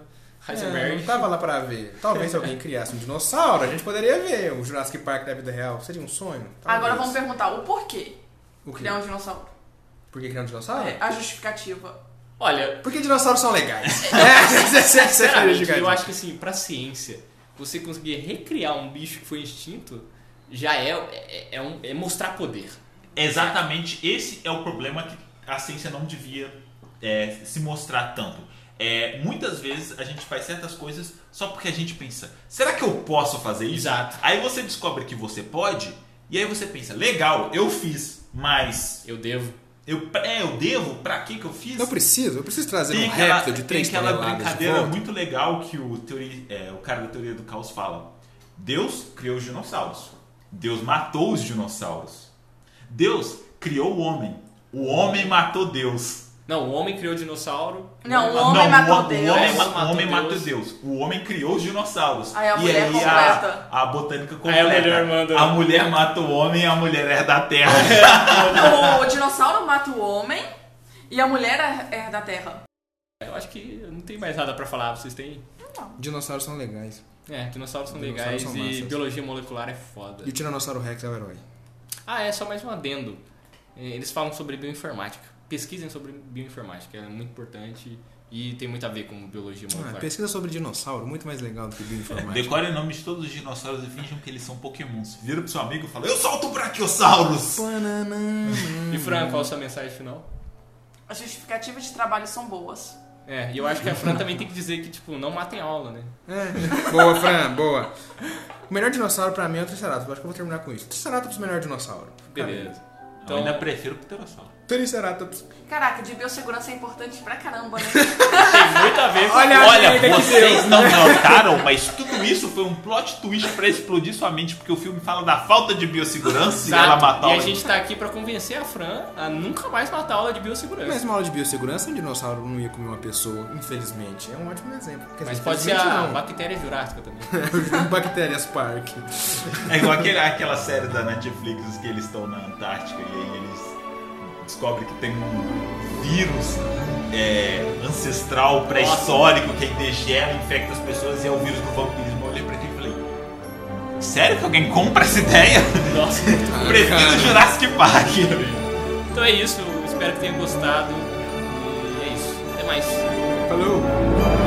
É, Heisenberg. não tava lá pra ver. Talvez se alguém criasse um dinossauro, a gente poderia ver o Jurassic Park da vida real. Seria um sonho? Talvez. Agora vamos perguntar o porquê O criar um dinossauro. Por que criar um dinossauro? É, a justificativa. Olha, Porque dinossauros são legais. [laughs] é, [laughs] é a sinceramente, justificativa. eu acho que assim, pra ciência, você conseguir recriar um bicho que foi extinto já é, é, é um- é mostrar poder. Exatamente esse é o problema que a ciência não devia é, se mostrar tanto. É, muitas vezes a gente faz certas coisas só porque a gente pensa, será que eu posso fazer isso? Exato. Aí você descobre que você pode, e aí você pensa, legal, eu fiz, mas Eu devo. eu, é, eu devo? Pra que que eu fiz? Eu preciso, eu preciso trazer Tem um aquela, réptil de tem 3 aquela brincadeira muito legal que o, teoria, é, o cara da teoria do caos fala. Deus criou os dinossauros. Deus matou os dinossauros. Deus criou o homem. O homem matou Deus. Não, o homem criou o dinossauro. Não, o homem matou o, Deus. O homem, ma- matou o homem Deus. matou Deus. O homem criou os dinossauros. Aí a e mulher aí completa. a, a botânica Aí a completa. mulher manda- A mulher mata o homem e a mulher é da terra. [laughs] o dinossauro mata o homem e a mulher é é da terra. Eu acho que não tem mais nada pra falar. Vocês têm? Dinossauros são legais. É, dinossauros são Dinossauros legais são e massas. biologia molecular é foda. E o Tiranossauro Rex é o herói. Ah, é só mais um adendo. É, Eles falam sobre bioinformática. Pesquisem sobre bioinformática, é muito importante e tem muito a ver com biologia Ah, molecular. pesquisa sobre dinossauro, muito mais legal do que bioinformática. [laughs] Decore o nome de todos os dinossauros e finjam que eles são pokémons. Vira pro seu amigo e fala, eu solto Brachiosaurus! E Fran, qual a sua mensagem final? As justificativas de trabalho são boas. É, e eu acho que a Fran também tem que dizer que, tipo, não matem aula, né? É. Boa, Fran, boa. O melhor dinossauro pra mim é o Triceratops. Eu acho que eu vou terminar com isso. Triceratops é o melhor dinossauro. Beleza. Eu ainda prefiro o Pterossauro. Triceratops. Caraca, de biossegurança é importante pra caramba, né? [laughs] Tem muito a ver com... Olha Olha, vocês deu. não notaram, mas tudo isso foi um plot twist pra explodir sua mente, porque o filme fala da falta de biossegurança e ela Exato. matar E a gente tá aqui pra convencer a Fran a nunca mais matar aula de biossegurança. Mas uma aula de biossegurança, um dinossauro não ia comer uma pessoa, infelizmente. É um ótimo exemplo. Quer Mas dizer, pode ser a infelizmente bactéria jurássica também. não. [laughs] Bactérias Park. É igual aquele- aquela série da Netflix que eles estão na Antártica e aí eles descobrem que tem um vírus é, ancestral pré-histórico que aí degela, infecta as pessoas e é o vírus do vampirismo. Eu olhei pra aquilo e falei, sério que alguém compra essa ideia? Nossa. [laughs] Prefiro Jurassic Park. Então é isso, espero que tenham gostado. E é isso. Até mais. Falou!